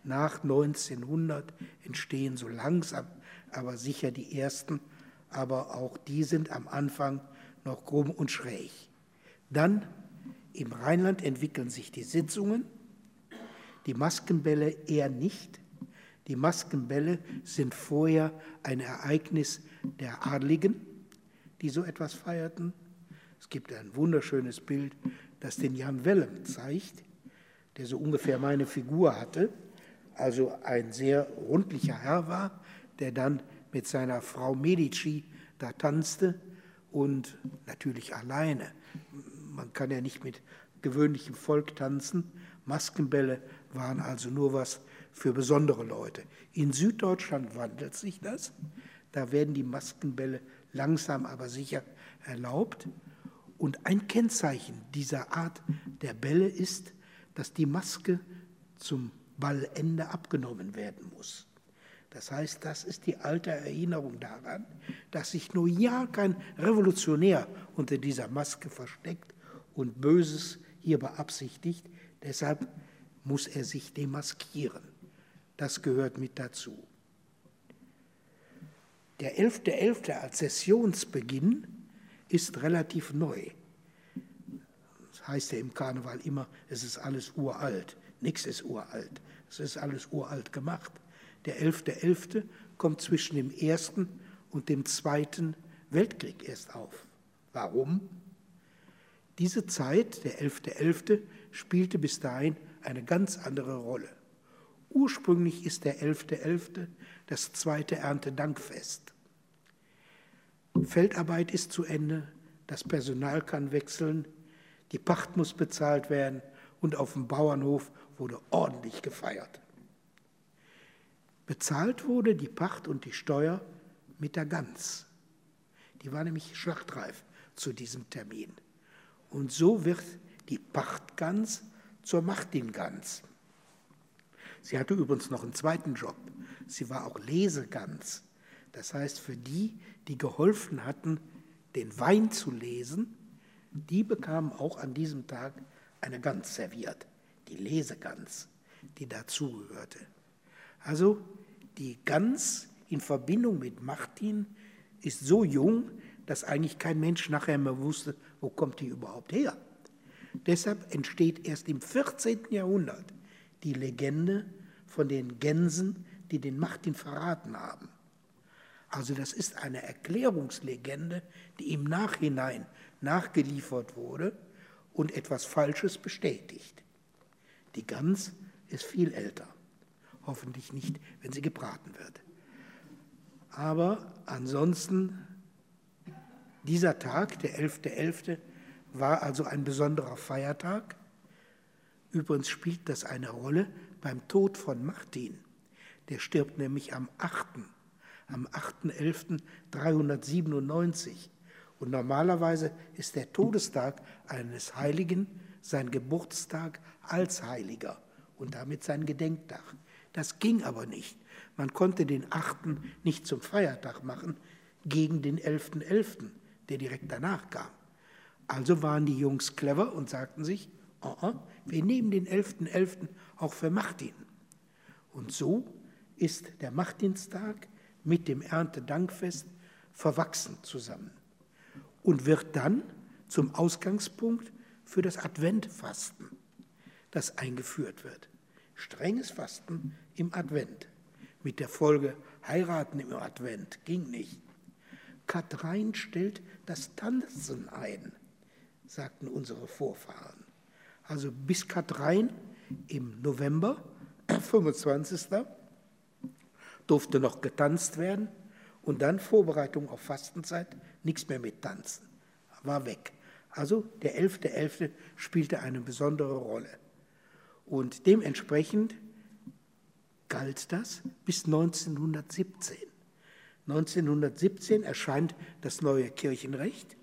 Nach 1900 entstehen so langsam, aber sicher die ersten, aber auch die sind am Anfang noch krumm und schräg. Dann im Rheinland entwickeln sich die Sitzungen, die Maskenbälle eher nicht. Die Maskenbälle sind vorher ein Ereignis der Adligen, die so etwas feierten. Es gibt ein wunderschönes Bild, das den Jan Wellem zeigt, der so ungefähr meine Figur hatte, also ein sehr rundlicher Herr war, der dann mit seiner Frau Medici da tanzte und natürlich alleine. Man kann ja nicht mit gewöhnlichem Volk tanzen. Maskenbälle waren also nur was für besondere Leute. In Süddeutschland wandelt sich das. Da werden die Maskenbälle langsam aber sicher erlaubt. Und ein Kennzeichen dieser Art der Bälle ist, dass die Maske zum Ballende abgenommen werden muss. Das heißt, das ist die alte Erinnerung daran, dass sich nur ja kein Revolutionär unter dieser Maske versteckt und Böses hier beabsichtigt. Deshalb muss er sich demaskieren. Das gehört mit dazu. Der 11.11. .11. als Sessionsbeginn ist relativ neu. Das heißt ja im Karneval immer, es ist alles uralt. Nichts ist uralt. Es ist alles uralt gemacht. Der 11.11. .11. kommt zwischen dem Ersten und dem Zweiten Weltkrieg erst auf. Warum? Diese Zeit, der 11.11., .11., spielte bis dahin eine ganz andere Rolle. Ursprünglich ist der 11.11. .11. das zweite Erntedankfest. Feldarbeit ist zu Ende, das Personal kann wechseln, die Pacht muss bezahlt werden und auf dem Bauernhof wurde ordentlich gefeiert. Bezahlt wurde die Pacht und die Steuer mit der Gans. Die war nämlich schlachtreif zu diesem Termin. Und so wird die Pachtgans zur Martin-Gans. Sie hatte übrigens noch einen zweiten Job. Sie war auch Lesegans. Das heißt, für die, die geholfen hatten, den Wein zu lesen, die bekamen auch an diesem Tag eine Gans serviert, die Lesegans, die dazugehörte. Also die Gans in Verbindung mit Martin ist so jung, dass eigentlich kein Mensch nachher mehr wusste, wo kommt die überhaupt her. Deshalb entsteht erst im 14. Jahrhundert die Legende von den Gänsen, die den Martin verraten haben. Also das ist eine Erklärungslegende, die im Nachhinein nachgeliefert wurde und etwas Falsches bestätigt. Die Gans ist viel älter. Hoffentlich nicht, wenn sie gebraten wird. Aber ansonsten, dieser Tag, der 11.11., .11., war also ein besonderer Feiertag. Übrigens spielt das eine Rolle beim Tod von Martin. Der stirbt nämlich am 8. am 8.11.397. Und normalerweise ist der Todestag eines Heiligen sein Geburtstag als Heiliger und damit sein Gedenktag. Das ging aber nicht. Man konnte den 8. nicht zum Feiertag machen gegen den 11.11., .11., der direkt danach kam. Also waren die Jungs clever und sagten sich, oh, oh, wir nehmen den 11.11. .11. auch für Martin. Und so ist der Martinstag mit dem Erntedankfest verwachsen zusammen und wird dann zum Ausgangspunkt für das Adventfasten, das eingeführt wird. Strenges Fasten im Advent. Mit der Folge heiraten im Advent ging nicht. Katrein stellt das Tanzen ein, sagten unsere Vorfahren. Also bis Katrein im November, 25. durfte noch getanzt werden und dann Vorbereitung auf Fastenzeit, nichts mehr mit Tanzen, war weg. Also der 11.11. .11. spielte eine besondere Rolle. Und dementsprechend galt das bis 1917. 1917 erscheint das neue Kirchenrecht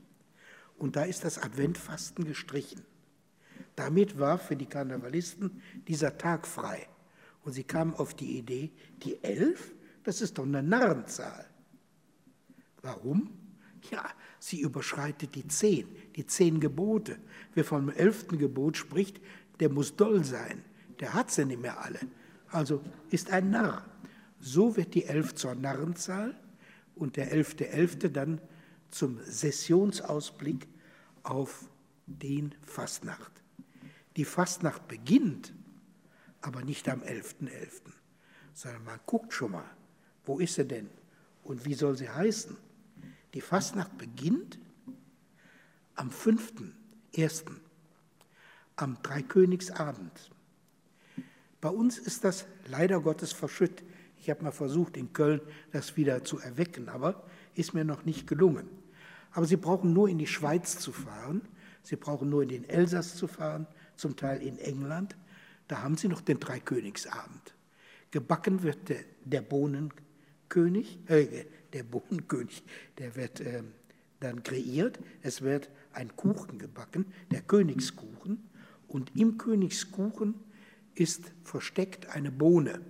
und da ist das Adventfasten gestrichen. Damit war für die Karnevalisten dieser Tag frei. Und sie kamen auf die Idee, die elf, das ist doch eine Narrenzahl. Warum? Ja, sie überschreitet die zehn, die zehn Gebote. Wer vom elften Gebot spricht, der muss doll sein. Der hat sie nicht mehr alle. Also ist ein Narr. So wird die Elf zur Narrenzahl und der elfte Elfte dann zum Sessionsausblick auf den Fastnacht. Die Fastnacht beginnt aber nicht am 11.11., .11., sondern man guckt schon mal, wo ist sie denn und wie soll sie heißen. Die Fastnacht beginnt am 5.1., am Dreikönigsabend. Bei uns ist das leider Gottes verschütt. Ich habe mal versucht, in Köln das wieder zu erwecken, aber ist mir noch nicht gelungen. Aber Sie brauchen nur in die Schweiz zu fahren, Sie brauchen nur in den Elsass zu fahren, zum Teil in England. Da haben Sie noch den Dreikönigsabend. Gebacken wird der, der Bohnenkönig, äh, der Bohnenkönig, der wird äh, dann kreiert. Es wird ein Kuchen gebacken, der Königskuchen. Und im Königskuchen ist versteckt eine Bohne.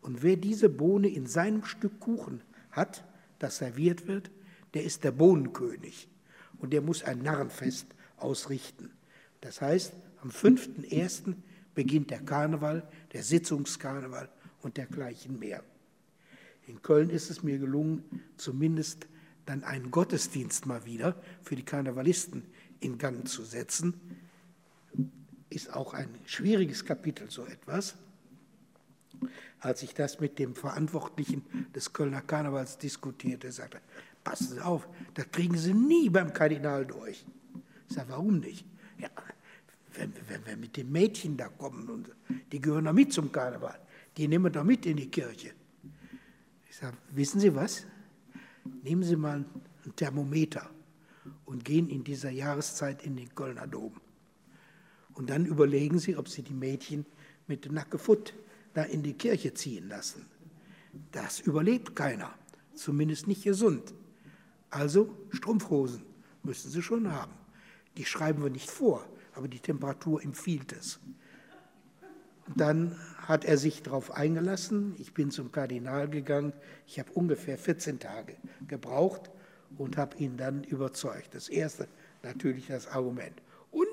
Und wer diese Bohne in seinem Stück Kuchen hat, das serviert wird, der ist der Bohnenkönig. Und der muss ein Narrenfest ausrichten. Das heißt, am 5.1. beginnt der Karneval, der Sitzungskarneval und dergleichen mehr. In Köln ist es mir gelungen, zumindest dann einen Gottesdienst mal wieder für die Karnevalisten in Gang zu setzen. Ist auch ein schwieriges Kapitel, so etwas. Als ich das mit dem Verantwortlichen des Kölner Karnevals diskutierte, sagte er, passen Sie auf, das kriegen Sie nie beim Kardinal durch. Ich sage, warum nicht? Ja, wenn, wenn wir mit den Mädchen da kommen, und die gehören da mit zum Karneval, die nehmen wir doch mit in die Kirche. Ich sage, wissen Sie was? Nehmen Sie mal ein Thermometer und gehen in dieser Jahreszeit in den Kölner Dom. Und dann überlegen Sie, ob Sie die Mädchen mit dem Nackefutt da in die Kirche ziehen lassen. Das überlebt keiner, zumindest nicht gesund. Also Strumpfhosen müssen Sie schon haben. Die schreiben wir nicht vor, aber die Temperatur empfiehlt es. Dann hat er sich darauf eingelassen. Ich bin zum Kardinal gegangen. Ich habe ungefähr 14 Tage gebraucht und habe ihn dann überzeugt. Das erste natürlich das Argument. Und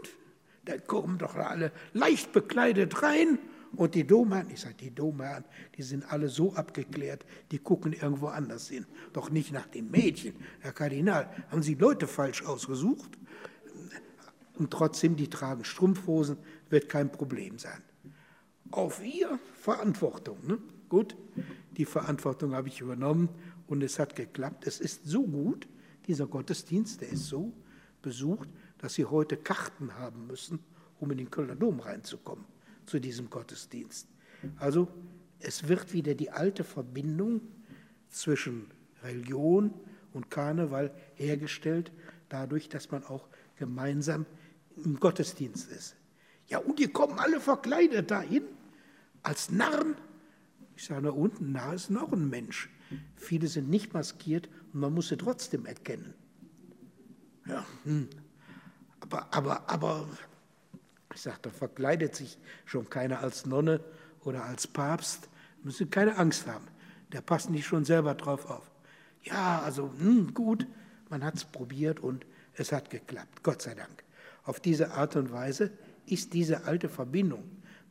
da kommen doch alle leicht bekleidet rein. Und die Domherren, ich sage, die Domherren, die sind alle so abgeklärt, die gucken irgendwo anders hin. Doch nicht nach den Mädchen. Herr Kardinal, haben Sie Leute falsch ausgesucht? Und trotzdem, die tragen Strumpfhosen, wird kein Problem sein auf ihr Verantwortung. Ne? Gut, die Verantwortung habe ich übernommen und es hat geklappt. Es ist so gut, dieser Gottesdienst, der ist so besucht, dass Sie heute Karten haben müssen, um in den Kölner Dom reinzukommen, zu diesem Gottesdienst. Also es wird wieder die alte Verbindung zwischen Religion und Karneval hergestellt, dadurch, dass man auch gemeinsam im Gottesdienst ist. Ja, und die kommen alle verkleidet dahin als Narren. Ich sage, da unten, Narr ist noch ein Mensch. Viele sind nicht maskiert und man muss sie trotzdem erkennen. Ja, hm. aber, aber, aber, ich sage, da verkleidet sich schon keiner als Nonne oder als Papst. Müssen keine Angst haben. Da passen die schon selber drauf auf. Ja, also hm, gut, man hat es probiert und es hat geklappt, Gott sei Dank. Auf diese Art und Weise ist diese alte Verbindung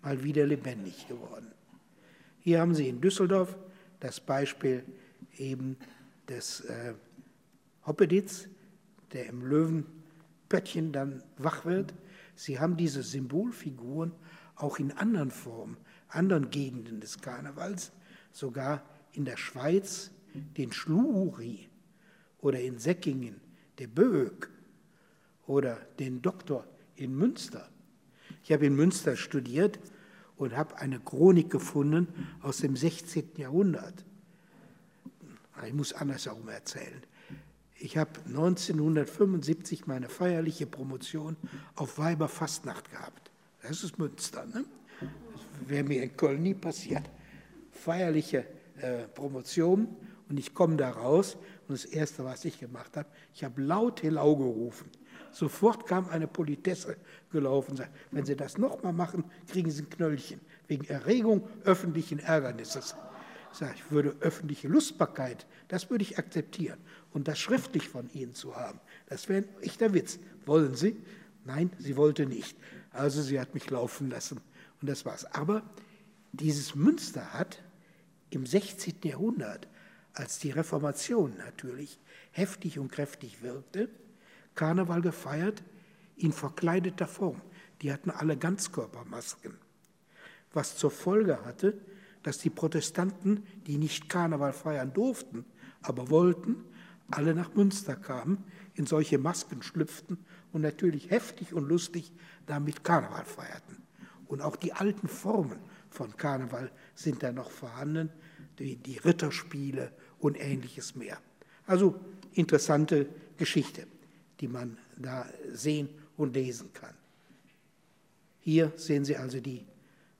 mal wieder lebendig geworden. Hier haben Sie in Düsseldorf das Beispiel eben des äh, Hoppeditz, der im Löwenpöttchen dann wach wird. Sie haben diese Symbolfiguren auch in anderen Formen, anderen Gegenden des Karnevals, sogar in der Schweiz den Schluri oder in Säckingen der Böök oder den Doktor in Münster. Ich habe in Münster studiert und habe eine Chronik gefunden aus dem 16. Jahrhundert. Ich muss andersherum erzählen. Ich habe 1975 meine feierliche Promotion auf Weiberfastnacht gehabt. Das ist Münster. Ne? Das wäre mir in Köln nie passiert. Feierliche äh, Promotion und ich komme da raus und das Erste, was ich gemacht habe, ich habe laut Helau gerufen. Sofort kam eine Politesse gelaufen und sagte, wenn Sie das nochmal machen, kriegen Sie ein Knöllchen wegen Erregung öffentlichen Ärgernisses. Sage, ich würde öffentliche Lustbarkeit, das würde ich akzeptieren. Und das schriftlich von Ihnen zu haben, das wäre ein echter Witz. Wollen Sie? Nein, sie wollte nicht. Also sie hat mich laufen lassen und das war's. Aber dieses Münster hat im 16. Jahrhundert, als die Reformation natürlich heftig und kräftig wirkte, Karneval gefeiert in verkleideter Form. Die hatten alle Ganzkörpermasken, was zur Folge hatte, dass die Protestanten, die nicht Karneval feiern durften, aber wollten, alle nach Münster kamen, in solche Masken schlüpften und natürlich heftig und lustig damit Karneval feierten. Und auch die alten Formen von Karneval sind da noch vorhanden, die, die Ritterspiele und ähnliches mehr. Also interessante Geschichte, die man da sehen und lesen kann. Hier sehen Sie also die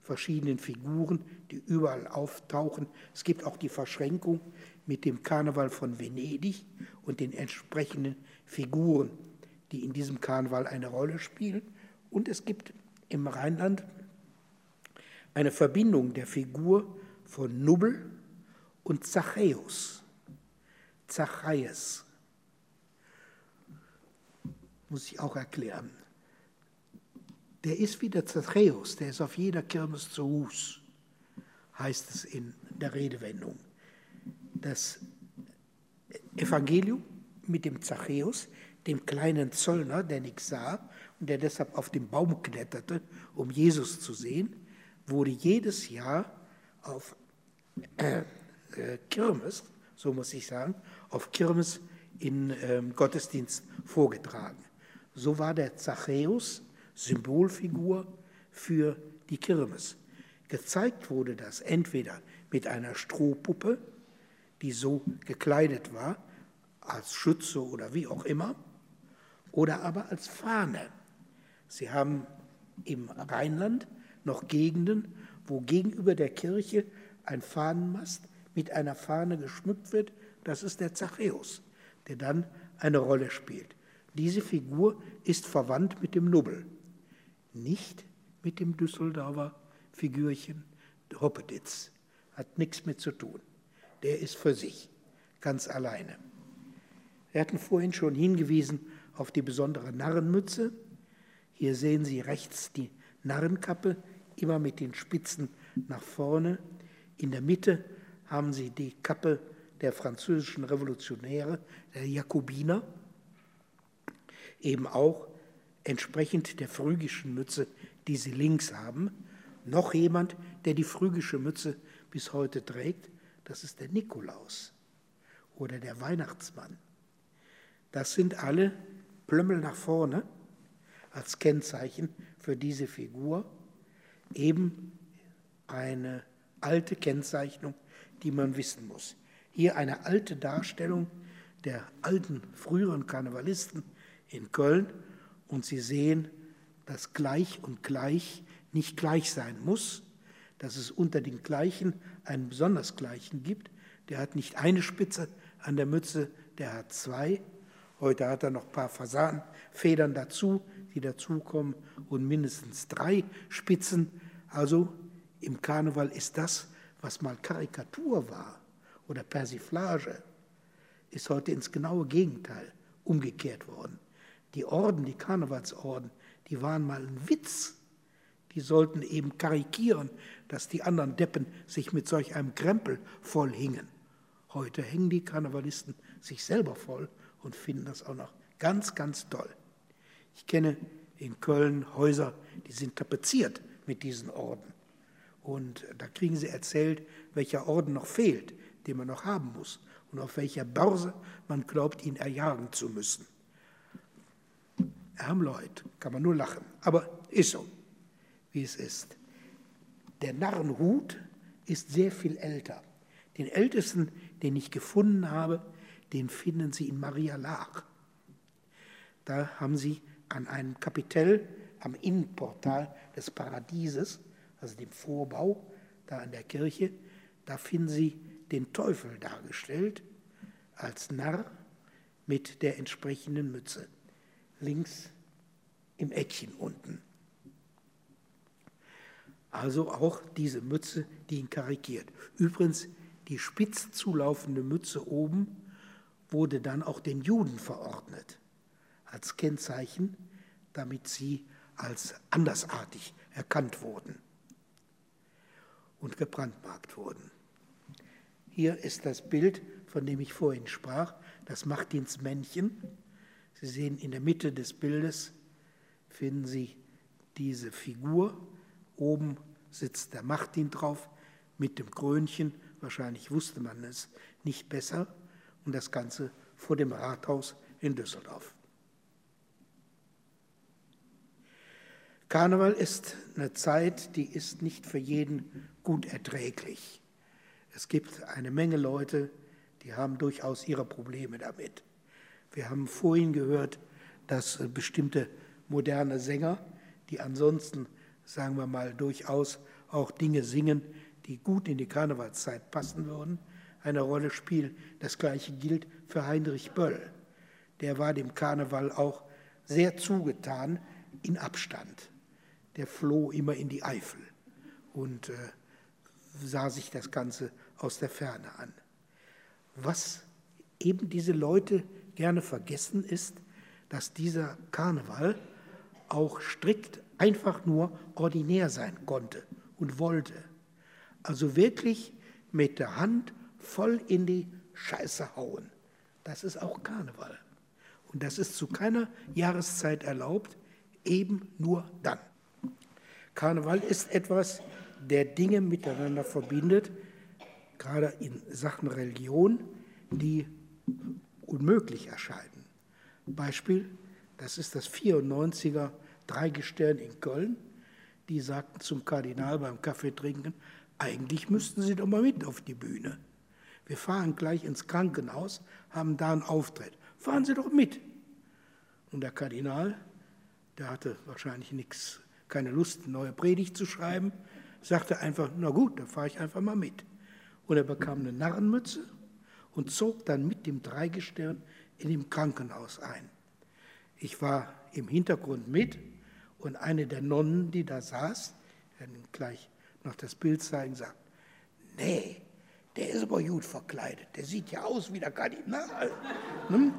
verschiedenen Figuren, die überall auftauchen. Es gibt auch die Verschränkung mit dem Karneval von Venedig und den entsprechenden Figuren, die in diesem Karneval eine Rolle spielen. Und es gibt im Rheinland eine Verbindung der Figur von Nubbel und Zachäus. Zachäus. Muss ich auch erklären. Der ist wie der Zachäus, der ist auf jeder Kirmes zu Hus, heißt es in der Redewendung. Das Evangelium mit dem Zachäus, dem kleinen Zöllner, der nichts sah und der deshalb auf den Baum kletterte, um Jesus zu sehen, wurde jedes Jahr auf äh, äh, Kirmes, so muss ich sagen, auf Kirmes in äh, Gottesdienst vorgetragen. So war der Zachäus Symbolfigur für die Kirmes. Gezeigt wurde das entweder mit einer Strohpuppe, die so gekleidet war, als Schütze oder wie auch immer, oder aber als Fahne. Sie haben im Rheinland noch Gegenden, wo gegenüber der Kirche ein Fahnenmast mit einer Fahne geschmückt wird. Das ist der Zachäus, der dann eine Rolle spielt. Diese Figur ist verwandt mit dem Nubbel, nicht mit dem Düsseldorfer Figürchen Hoppeditz. Hat nichts mit zu tun. Der ist für sich, ganz alleine. Wir hatten vorhin schon hingewiesen auf die besondere Narrenmütze. Hier sehen Sie rechts die Narrenkappe, immer mit den Spitzen nach vorne. In der Mitte haben Sie die Kappe der französischen Revolutionäre, der Jakobiner, eben auch entsprechend der phrygischen Mütze, die Sie links haben. Noch jemand, der die phrygische Mütze bis heute trägt, das ist der Nikolaus oder der Weihnachtsmann. Das sind alle Plömmel nach vorne als Kennzeichen für diese Figur eben eine alte Kennzeichnung, die man wissen muss. Hier eine alte Darstellung der alten, früheren Karnevalisten in Köln und Sie sehen, dass gleich und gleich nicht gleich sein muss, dass es unter den Gleichen einen besonders Gleichen gibt. Der hat nicht eine Spitze an der Mütze, der hat zwei. Heute hat er noch ein paar Fasanfedern dazu, die dazukommen und mindestens drei Spitzen. Also im Karneval ist das, was mal Karikatur war oder Persiflage, ist heute ins genaue Gegenteil umgekehrt worden. Die Orden, die Karnevalsorden, die waren mal ein Witz. Die sollten eben karikieren, dass die anderen Deppen sich mit solch einem Krempel vollhingen. Heute hängen die Karnevalisten sich selber voll und finden das auch noch ganz, ganz toll. Ich kenne in Köln Häuser, die sind tapeziert mit diesen Orden. Und da kriegen sie erzählt, welcher Orden noch fehlt, den man noch haben muss und auf welcher Börse man glaubt, ihn erjagen zu müssen. Arm Leute, kann man nur lachen, aber ist so, wie es ist. Der Narrenhut ist sehr viel älter. Den ältesten, den ich gefunden habe, den finden Sie in Maria Laach. Da haben Sie an einem Kapitell am Innenportal des Paradieses, also dem Vorbau, da an der Kirche, da finden Sie den Teufel dargestellt als Narr mit der entsprechenden Mütze. Links im Eckchen unten. Also auch diese Mütze, die ihn karikiert. Übrigens, die spitz zulaufende Mütze oben wurde dann auch den Juden verordnet als Kennzeichen, damit sie als andersartig erkannt wurden und gebrandmarkt wurden. Hier ist das Bild, von dem ich vorhin sprach, das Machtdienstmännchen. Sie sehen in der Mitte des Bildes, finden Sie diese Figur. Oben sitzt der Martin drauf mit dem Krönchen, wahrscheinlich wusste man es nicht besser, und das Ganze vor dem Rathaus in Düsseldorf. Karneval ist eine Zeit, die ist nicht für jeden gut erträglich. Es gibt eine Menge Leute, die haben durchaus ihre Probleme damit. Wir haben vorhin gehört, dass äh, bestimmte moderne Sänger, die ansonsten, sagen wir mal, durchaus auch Dinge singen, die gut in die Karnevalszeit passen würden, eine Rolle spielen. Das gleiche gilt für Heinrich Böll. Der war dem Karneval auch sehr zugetan in Abstand. Der floh immer in die Eifel und äh, sah sich das Ganze aus der Ferne an. Was eben diese Leute gerne vergessen ist, dass dieser Karneval auch strikt einfach nur ordinär sein konnte und wollte. Also wirklich mit der Hand voll in die Scheiße hauen. Das ist auch Karneval. Und das ist zu keiner Jahreszeit erlaubt, eben nur dann. Karneval ist etwas, der Dinge miteinander verbindet, gerade in Sachen Religion, die unmöglich erscheinen. Beispiel, das ist das 94er Dreigestirn in Köln. Die sagten zum Kardinal beim Kaffeetrinken, eigentlich müssten Sie doch mal mit auf die Bühne. Wir fahren gleich ins Krankenhaus, haben da einen Auftritt. Fahren Sie doch mit. Und der Kardinal, der hatte wahrscheinlich nichts, keine Lust, eine neue Predigt zu schreiben, sagte einfach, na gut, dann fahre ich einfach mal mit. Und er bekam eine Narrenmütze und zog dann mit dem Dreigestirn in dem Krankenhaus ein. Ich war im Hintergrund mit und eine der Nonnen, die da saß, ich werde Ihnen gleich noch das Bild zeigen, sagt, nee, der ist aber gut verkleidet, der sieht ja aus wie der Kardinal. Hm?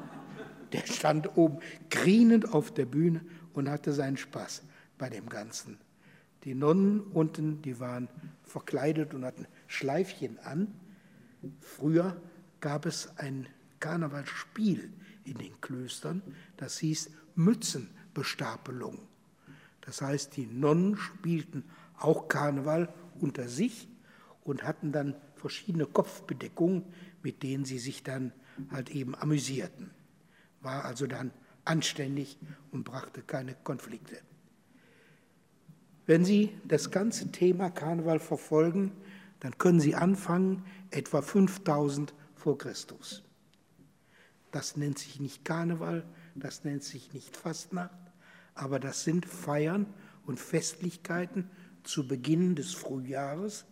Der stand oben grinend auf der Bühne und hatte seinen Spaß bei dem Ganzen. Die Nonnen unten, die waren verkleidet und hatten Schleifchen an. Früher gab es ein Karnevalsspiel in den Klöstern, das hieß Mützenbestapelung. Das heißt, die Nonnen spielten auch Karneval unter sich und hatten dann verschiedene Kopfbedeckungen, mit denen sie sich dann halt eben amüsierten. War also dann anständig und brachte keine Konflikte. Wenn Sie das ganze Thema Karneval verfolgen, dann können Sie anfangen etwa 5000 vor Christus. Das nennt sich nicht Karneval, das nennt sich nicht Fastnacht, aber das sind Feiern und Festlichkeiten zu Beginn des Frühjahres,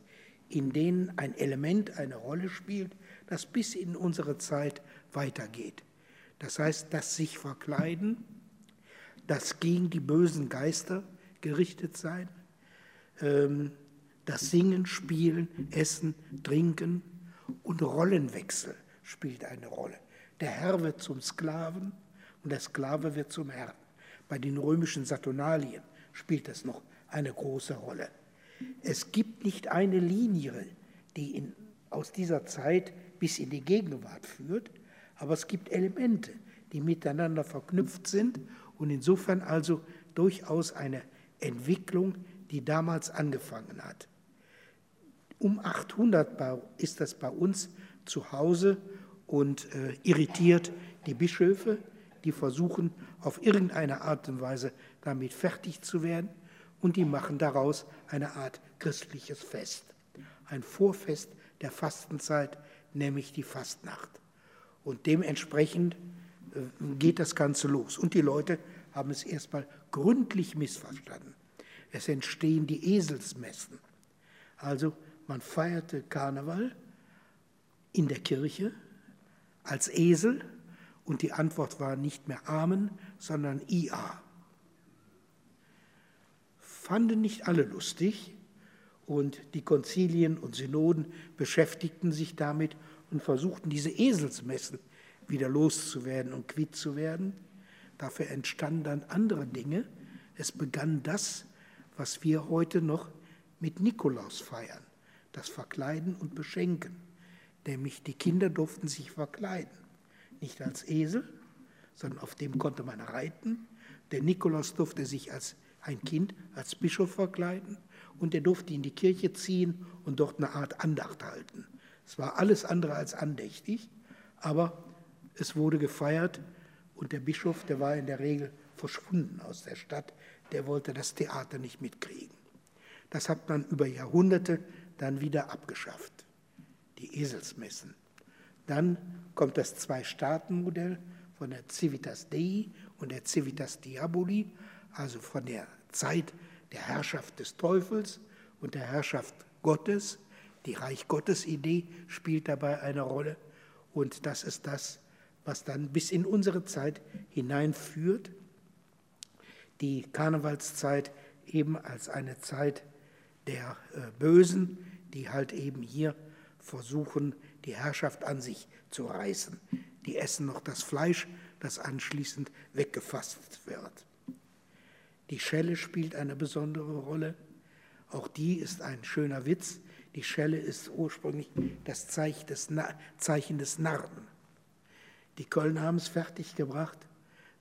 in denen ein Element eine Rolle spielt, das bis in unsere Zeit weitergeht. Das heißt, das sich verkleiden, das gegen die bösen Geister gerichtet sein, ähm, das Singen, Spielen, Essen, Trinken und Rollenwechsel spielt eine Rolle. Der Herr wird zum Sklaven und der Sklave wird zum Herrn. Bei den römischen Saturnalien spielt das noch eine große Rolle. Es gibt nicht eine Linie, die in, aus dieser Zeit bis in die Gegenwart führt, aber es gibt Elemente, die miteinander verknüpft sind und insofern also durchaus eine Entwicklung, die damals angefangen hat. Um 800 ist das bei uns zu Hause und äh, irritiert die Bischöfe, die versuchen auf irgendeine Art und Weise damit fertig zu werden und die machen daraus eine Art christliches Fest, ein Vorfest der Fastenzeit, nämlich die Fastnacht. Und dementsprechend äh, geht das Ganze los. Und die Leute haben es erstmal gründlich missverstanden. Es entstehen die Eselsmessen. Also man feierte Karneval in der Kirche als Esel und die Antwort war nicht mehr Amen, sondern Ia fanden nicht alle lustig und die Konzilien und Synoden beschäftigten sich damit und versuchten diese Eselsmessen wieder loszuwerden und quitt zu werden. Dafür entstanden dann andere Dinge. Es begann das, was wir heute noch mit Nikolaus feiern, das Verkleiden und Beschenken. Nämlich die Kinder durften sich verkleiden, nicht als Esel, sondern auf dem konnte man reiten. Der Nikolaus durfte sich als ein Kind als Bischof verkleiden und er durfte in die Kirche ziehen und dort eine Art Andacht halten. Es war alles andere als andächtig, aber es wurde gefeiert und der Bischof, der war in der Regel verschwunden aus der Stadt, der wollte das Theater nicht mitkriegen. Das hat man über Jahrhunderte dann wieder abgeschafft, die Eselsmessen. Dann kommt das Zwei-Staaten-Modell von der Civitas Dei und der Civitas Diaboli, also von der Zeit der Herrschaft des Teufels und der Herrschaft Gottes. Die Reich Gottes-Idee spielt dabei eine Rolle und das ist das, was dann bis in unsere Zeit hineinführt. Die Karnevalszeit eben als eine Zeit der äh, Bösen, die halt eben hier versuchen, die Herrschaft an sich zu reißen. Die essen noch das Fleisch, das anschließend weggefasst wird. Die Schelle spielt eine besondere Rolle. Auch die ist ein schöner Witz. Die Schelle ist ursprünglich das Zeichen des, Narren. Die Kölner haben es fertiggebracht,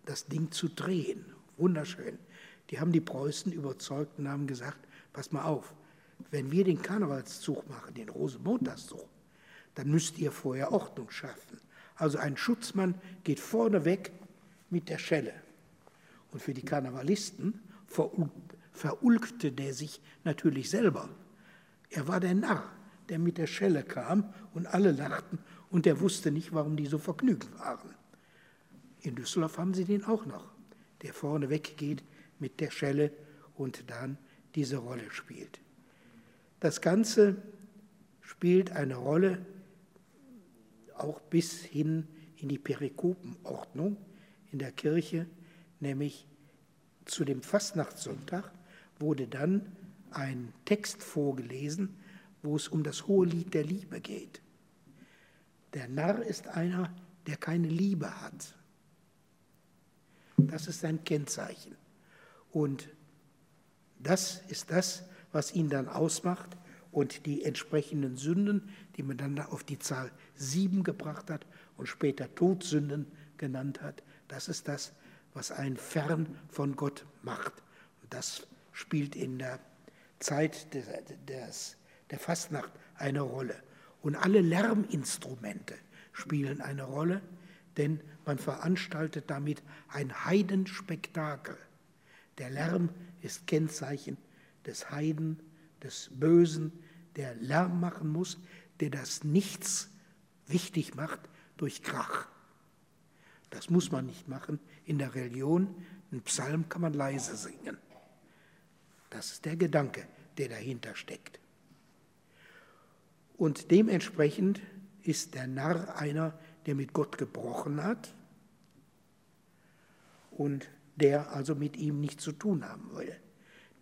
das Ding zu drehen. Wunderschön. Die haben die Preußen überzeugt und haben gesagt, pass mal auf, wenn wir den Karnevalszug machen, den Rosenmontagszug, dann müsst ihr vorher Ordnung schaffen. Also ein Schutzmann geht vorne weg mit der Schelle. Und für die Karnevalisten verulgte der sich natürlich selber. Er war der Narr, der mit der Schelle kam und alle lachten und der wusste nicht, warum die so vergnügt waren. In Düsseldorf haben sie den auch noch, der vorne weggeht mit der Schelle und dann diese Rolle spielt. Das Ganze spielt eine Rolle auch bis hin in die Perikopenordnung in der Kirche, nämlich zu dem Fastnachtssonntag wurde dann ein Text vorgelesen, wo es um das hohe Lied der Liebe geht. Der Narr ist einer, der keine Liebe hat. Das ist sein Kennzeichen. Und das ist das, was ihn dann ausmacht und die entsprechenden Sünden, die man dann auf die Zahl sieben gebracht hat und später Todsünden genannt hat, das ist das, was einen fern von Gott macht. Und das spielt in der Zeit des, des, der Fastnacht eine Rolle. Und alle Lärminstrumente spielen eine Rolle, denn man veranstaltet damit ein Heidenspektakel. Der Lärm ist Kennzeichen des Heiden, des Bösen, der Lärm machen muss, der das Nichts wichtig macht durch Krach. Das muss man nicht machen. In der Religion, einen Psalm kann man leise singen. Das ist der Gedanke, der dahinter steckt. Und dementsprechend ist der Narr einer, der mit Gott gebrochen hat und der also mit ihm nichts zu tun haben will,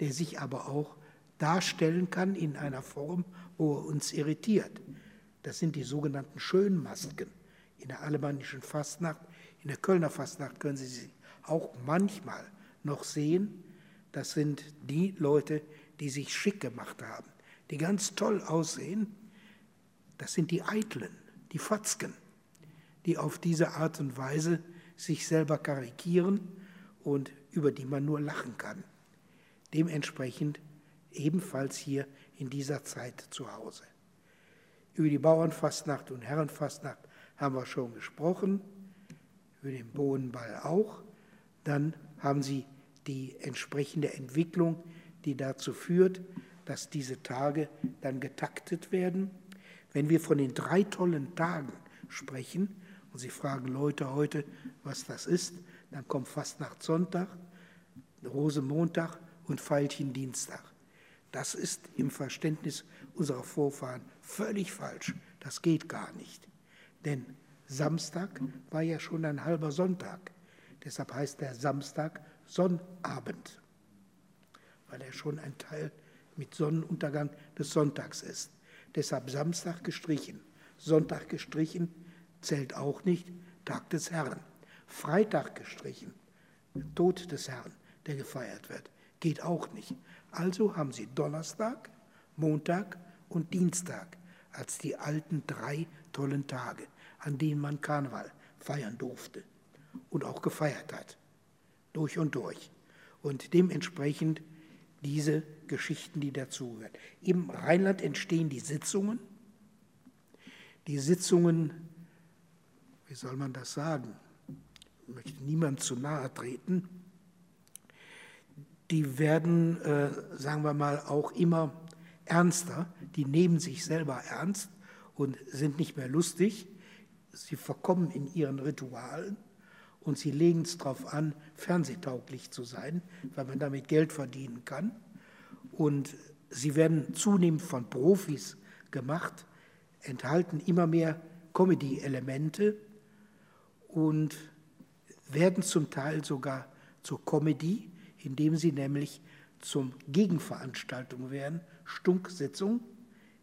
der sich aber auch darstellen kann in einer Form, wo er uns irritiert. Das sind die sogenannten Schönmasken. In der alemannischen Fastnacht, in der Kölner Fastnacht können Sie sie auch manchmal noch sehen. Das sind die Leute, die sich schick gemacht haben, die ganz toll aussehen. Das sind die Eitlen, die Fatzken, die auf diese Art und Weise sich selber karikieren und über die man nur lachen kann. Dementsprechend ebenfalls hier in dieser Zeit zu Hause. Über die Bauernfastnacht und Herrenfastnacht haben wir schon gesprochen, über den Bohnenball auch. Dann haben Sie die entsprechende Entwicklung, die dazu führt, dass diese Tage dann getaktet werden. Wenn wir von den drei tollen Tagen sprechen und Sie fragen Leute heute, was das ist, dann kommt Fastnacht Sonntag, Rosemontag und Veilchen Dienstag. Das ist im Verständnis unserer Vorfahren völlig falsch. Das geht gar nicht. Denn Samstag war ja schon ein halber Sonntag. Deshalb heißt der Samstag Sonnabend, weil er schon ein Teil mit Sonnenuntergang des Sonntags ist. Deshalb Samstag gestrichen. Sonntag gestrichen zählt auch nicht, Tag des Herrn. Freitag gestrichen, Tod des Herrn, der gefeiert wird, geht auch nicht. Also haben sie Donnerstag, Montag und Dienstag als die alten drei tollen Tage, an denen man Karneval feiern durfte und auch gefeiert hat, durch und durch. Und dementsprechend diese Geschichten, die dazugehören. Im Rheinland entstehen die Sitzungen. Die Sitzungen, wie soll man das sagen? Ich möchte niemand zu nahe treten. Die werden, äh, sagen wir mal, auch immer ernster. Die nehmen sich selber ernst und sind nicht mehr lustig. Sie verkommen in ihren Ritualen und sie legen es darauf an, fernsehtauglich zu sein, weil man damit Geld verdienen kann. Und sie werden zunehmend von Profis gemacht, enthalten immer mehr Comedy-Elemente und werden zum Teil sogar zur Comedy, indem sie nämlich zum Gegenveranstaltung werden, Stunksitzung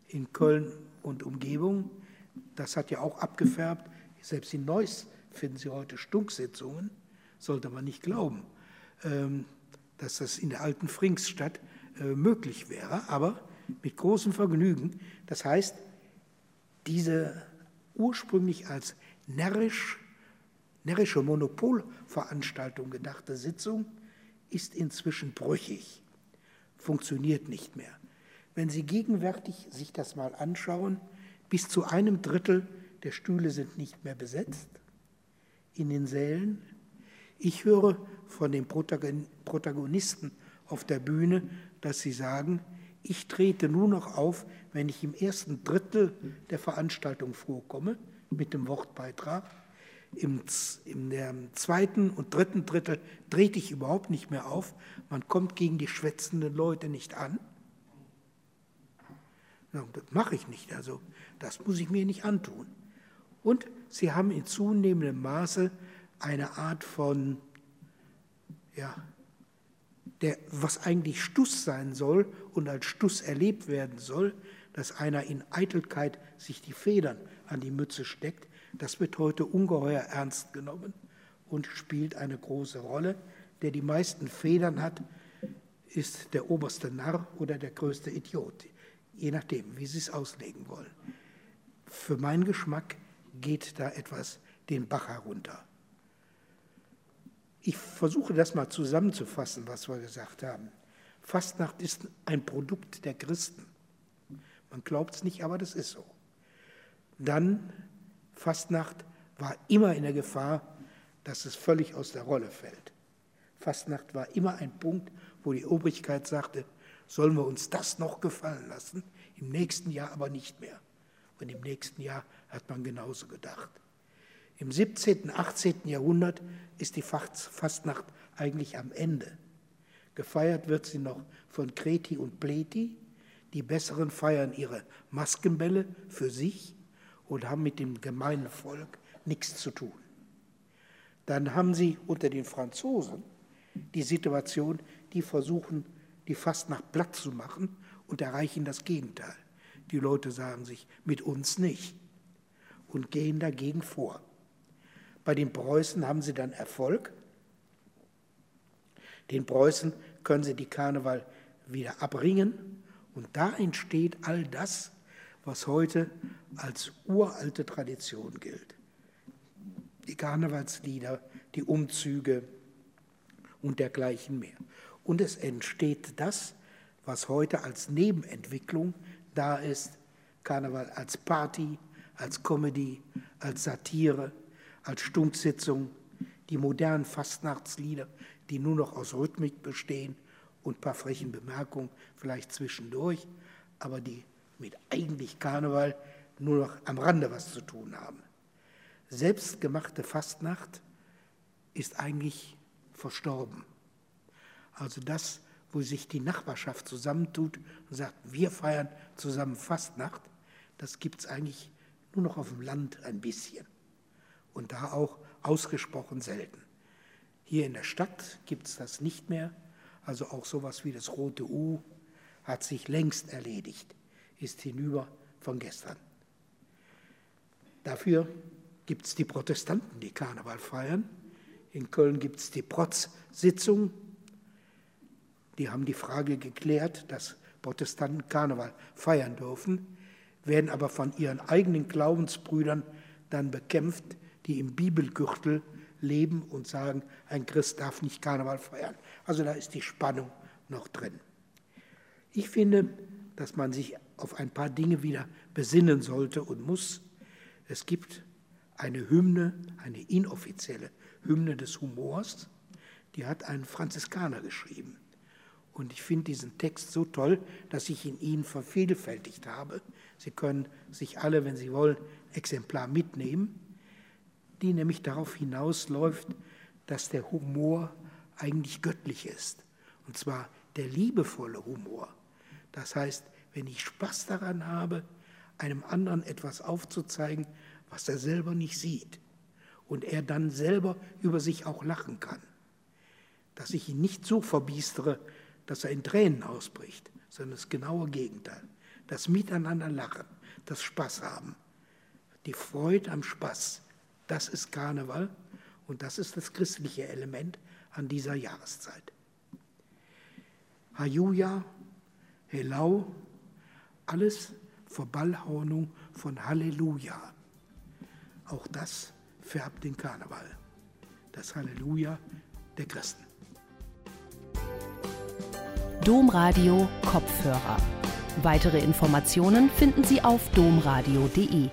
in Köln und Umgebung. Das hat ja auch abgefärbt. Selbst in Neuss finden Sie heute Stunksitzungen. Sollte man nicht glauben, ähm, dass das in der alten Pfingststadt äh, möglich wäre, aber mit großem Vergnügen. Das heißt, diese ursprünglich als närrisch, närrische Monopolveranstaltung gedachte Sitzung ist inzwischen brüchig, funktioniert nicht mehr. Wenn Sie gegenwärtig sich das mal anschauen, bis zu einem Drittel der Stühle sind nicht mehr besetzt in den Sälen. Ich höre von den Protagonisten auf der Bühne, dass sie sagen, ich trete nur noch auf, wenn ich im ersten Drittel der Veranstaltung vorkomme mit dem Wortbeitrag. Im, in dem zweiten und dritten Drittel trete ich überhaupt nicht mehr auf. Man kommt gegen die schwätzenden Leute nicht an. das mache ich nicht. Also das muss ich mir nicht antun. Und sie haben in zunehmendem Maße eine Art von, ja, der, was eigentlich Stuss sein soll und als Stuss erlebt werden soll, dass einer in Eitelkeit sich die Federn an die Mütze steckt, das wird heute ungeheuer ernst genommen und spielt eine große Rolle. Der die meisten Federn hat, ist der oberste Narr oder der größte Idiot, je nachdem, wie Sie es auslegen wollen. Für meinen Geschmack geht da etwas den Bach herunter. Ich versuche das mal zusammenzufassen, was wir gesagt haben. Fastnacht ist ein Produkt der Christen. Man glaubt es nicht, aber das ist so. Dann, Fastnacht war immer in der Gefahr, dass es völlig aus der Rolle fällt. Fastnacht war immer ein Punkt, wo die Obrigkeit sagte, sollen wir uns das noch gefallen lassen, im nächsten Jahr aber nicht mehr. Und im nächsten Jahr hat man genauso gedacht. Im 17., 18. Jahrhundert ist die Fastnacht eigentlich am Ende. Gefeiert wird sie noch von Kreti und Pleti. Die Besseren feiern ihre Maskenbälle für sich und haben mit dem gemeinen Volk nichts zu tun. Dann haben sie unter den Franzosen die Situation, die versuchen, die Fastnacht platt zu machen und erreichen das Gegenteil. Die Leute sagen sich, mit uns nicht und gehen dagegen vor. Bei den Preußen haben sie dann Erfolg. Den Preußen können sie die Karneval wieder abringen und da entsteht all das, was heute als uralte Tradition gilt. Die Karnevalslieder, die Umzüge und dergleichen mehr. Und es entsteht das, was heute als Nebenentwicklung da ist, Karneval als Party, als Comedy, als Satire, als Stunksitzung, die modernen Fastnachtslieder, die nur noch aus Rhythmik bestehen und ein paar frechen Bemerkungen vielleicht zwischendurch, aber die mit eigentlich Karneval nur noch am Rande was zu tun haben. Selbstgemachte Fastnacht ist eigentlich verstorben. Also das, wo sich die Nachbarschaft zusammentut und sagt, wir feiern zusammen Fastnacht, das gibt es eigentlich nur noch auf dem Land ein bisschen. Und da auch ausgesprochen selten. Hier in der Stadt gibt es das nicht mehr. Also auch sowas wie das rote U hat sich längst erledigt, ist hinüber von gestern. Dafür gibt es die Protestanten, die Karneval feiern. In Köln gibt es die Protz-Sitzung. Die haben die Frage geklärt, dass Protestanten Karneval feiern dürfen werden aber von ihren eigenen Glaubensbrüdern dann bekämpft, die im Bibelgürtel leben und sagen, ein Christ darf nicht Karneval feiern. Also da ist die Spannung noch drin. Ich finde, dass man sich auf ein paar Dinge wieder besinnen sollte und muss. Es gibt eine Hymne, eine inoffizielle Hymne des Humors, die hat ein Franziskaner geschrieben. Und ich finde diesen Text so toll, dass ich in ihn vervielfältigt habe. Sie können sich alle, wenn Sie wollen, Exemplar mitnehmen, die nämlich darauf hinausläuft, dass der Humor eigentlich göttlich ist. Und zwar der liebevolle Humor. Das heißt, wenn ich Spaß daran habe, einem anderen etwas aufzuzeigen, was er selber nicht sieht, und er dann selber über sich auch lachen kann, dass ich ihn nicht so verbiestere, dass er in Tränen ausbricht, sondern das genaue Gegenteil. Das Miteinander lachen, das Spaß haben, die Freude am Spaß, das ist Karneval und das ist das christliche Element an dieser Jahreszeit. Hajuja, Helau, alles Verballhornung von Halleluja. Auch das färbt den Karneval. Das Halleluja der Christen. Domradio Kopfhörer. Weitere Informationen finden Sie auf domradio.de.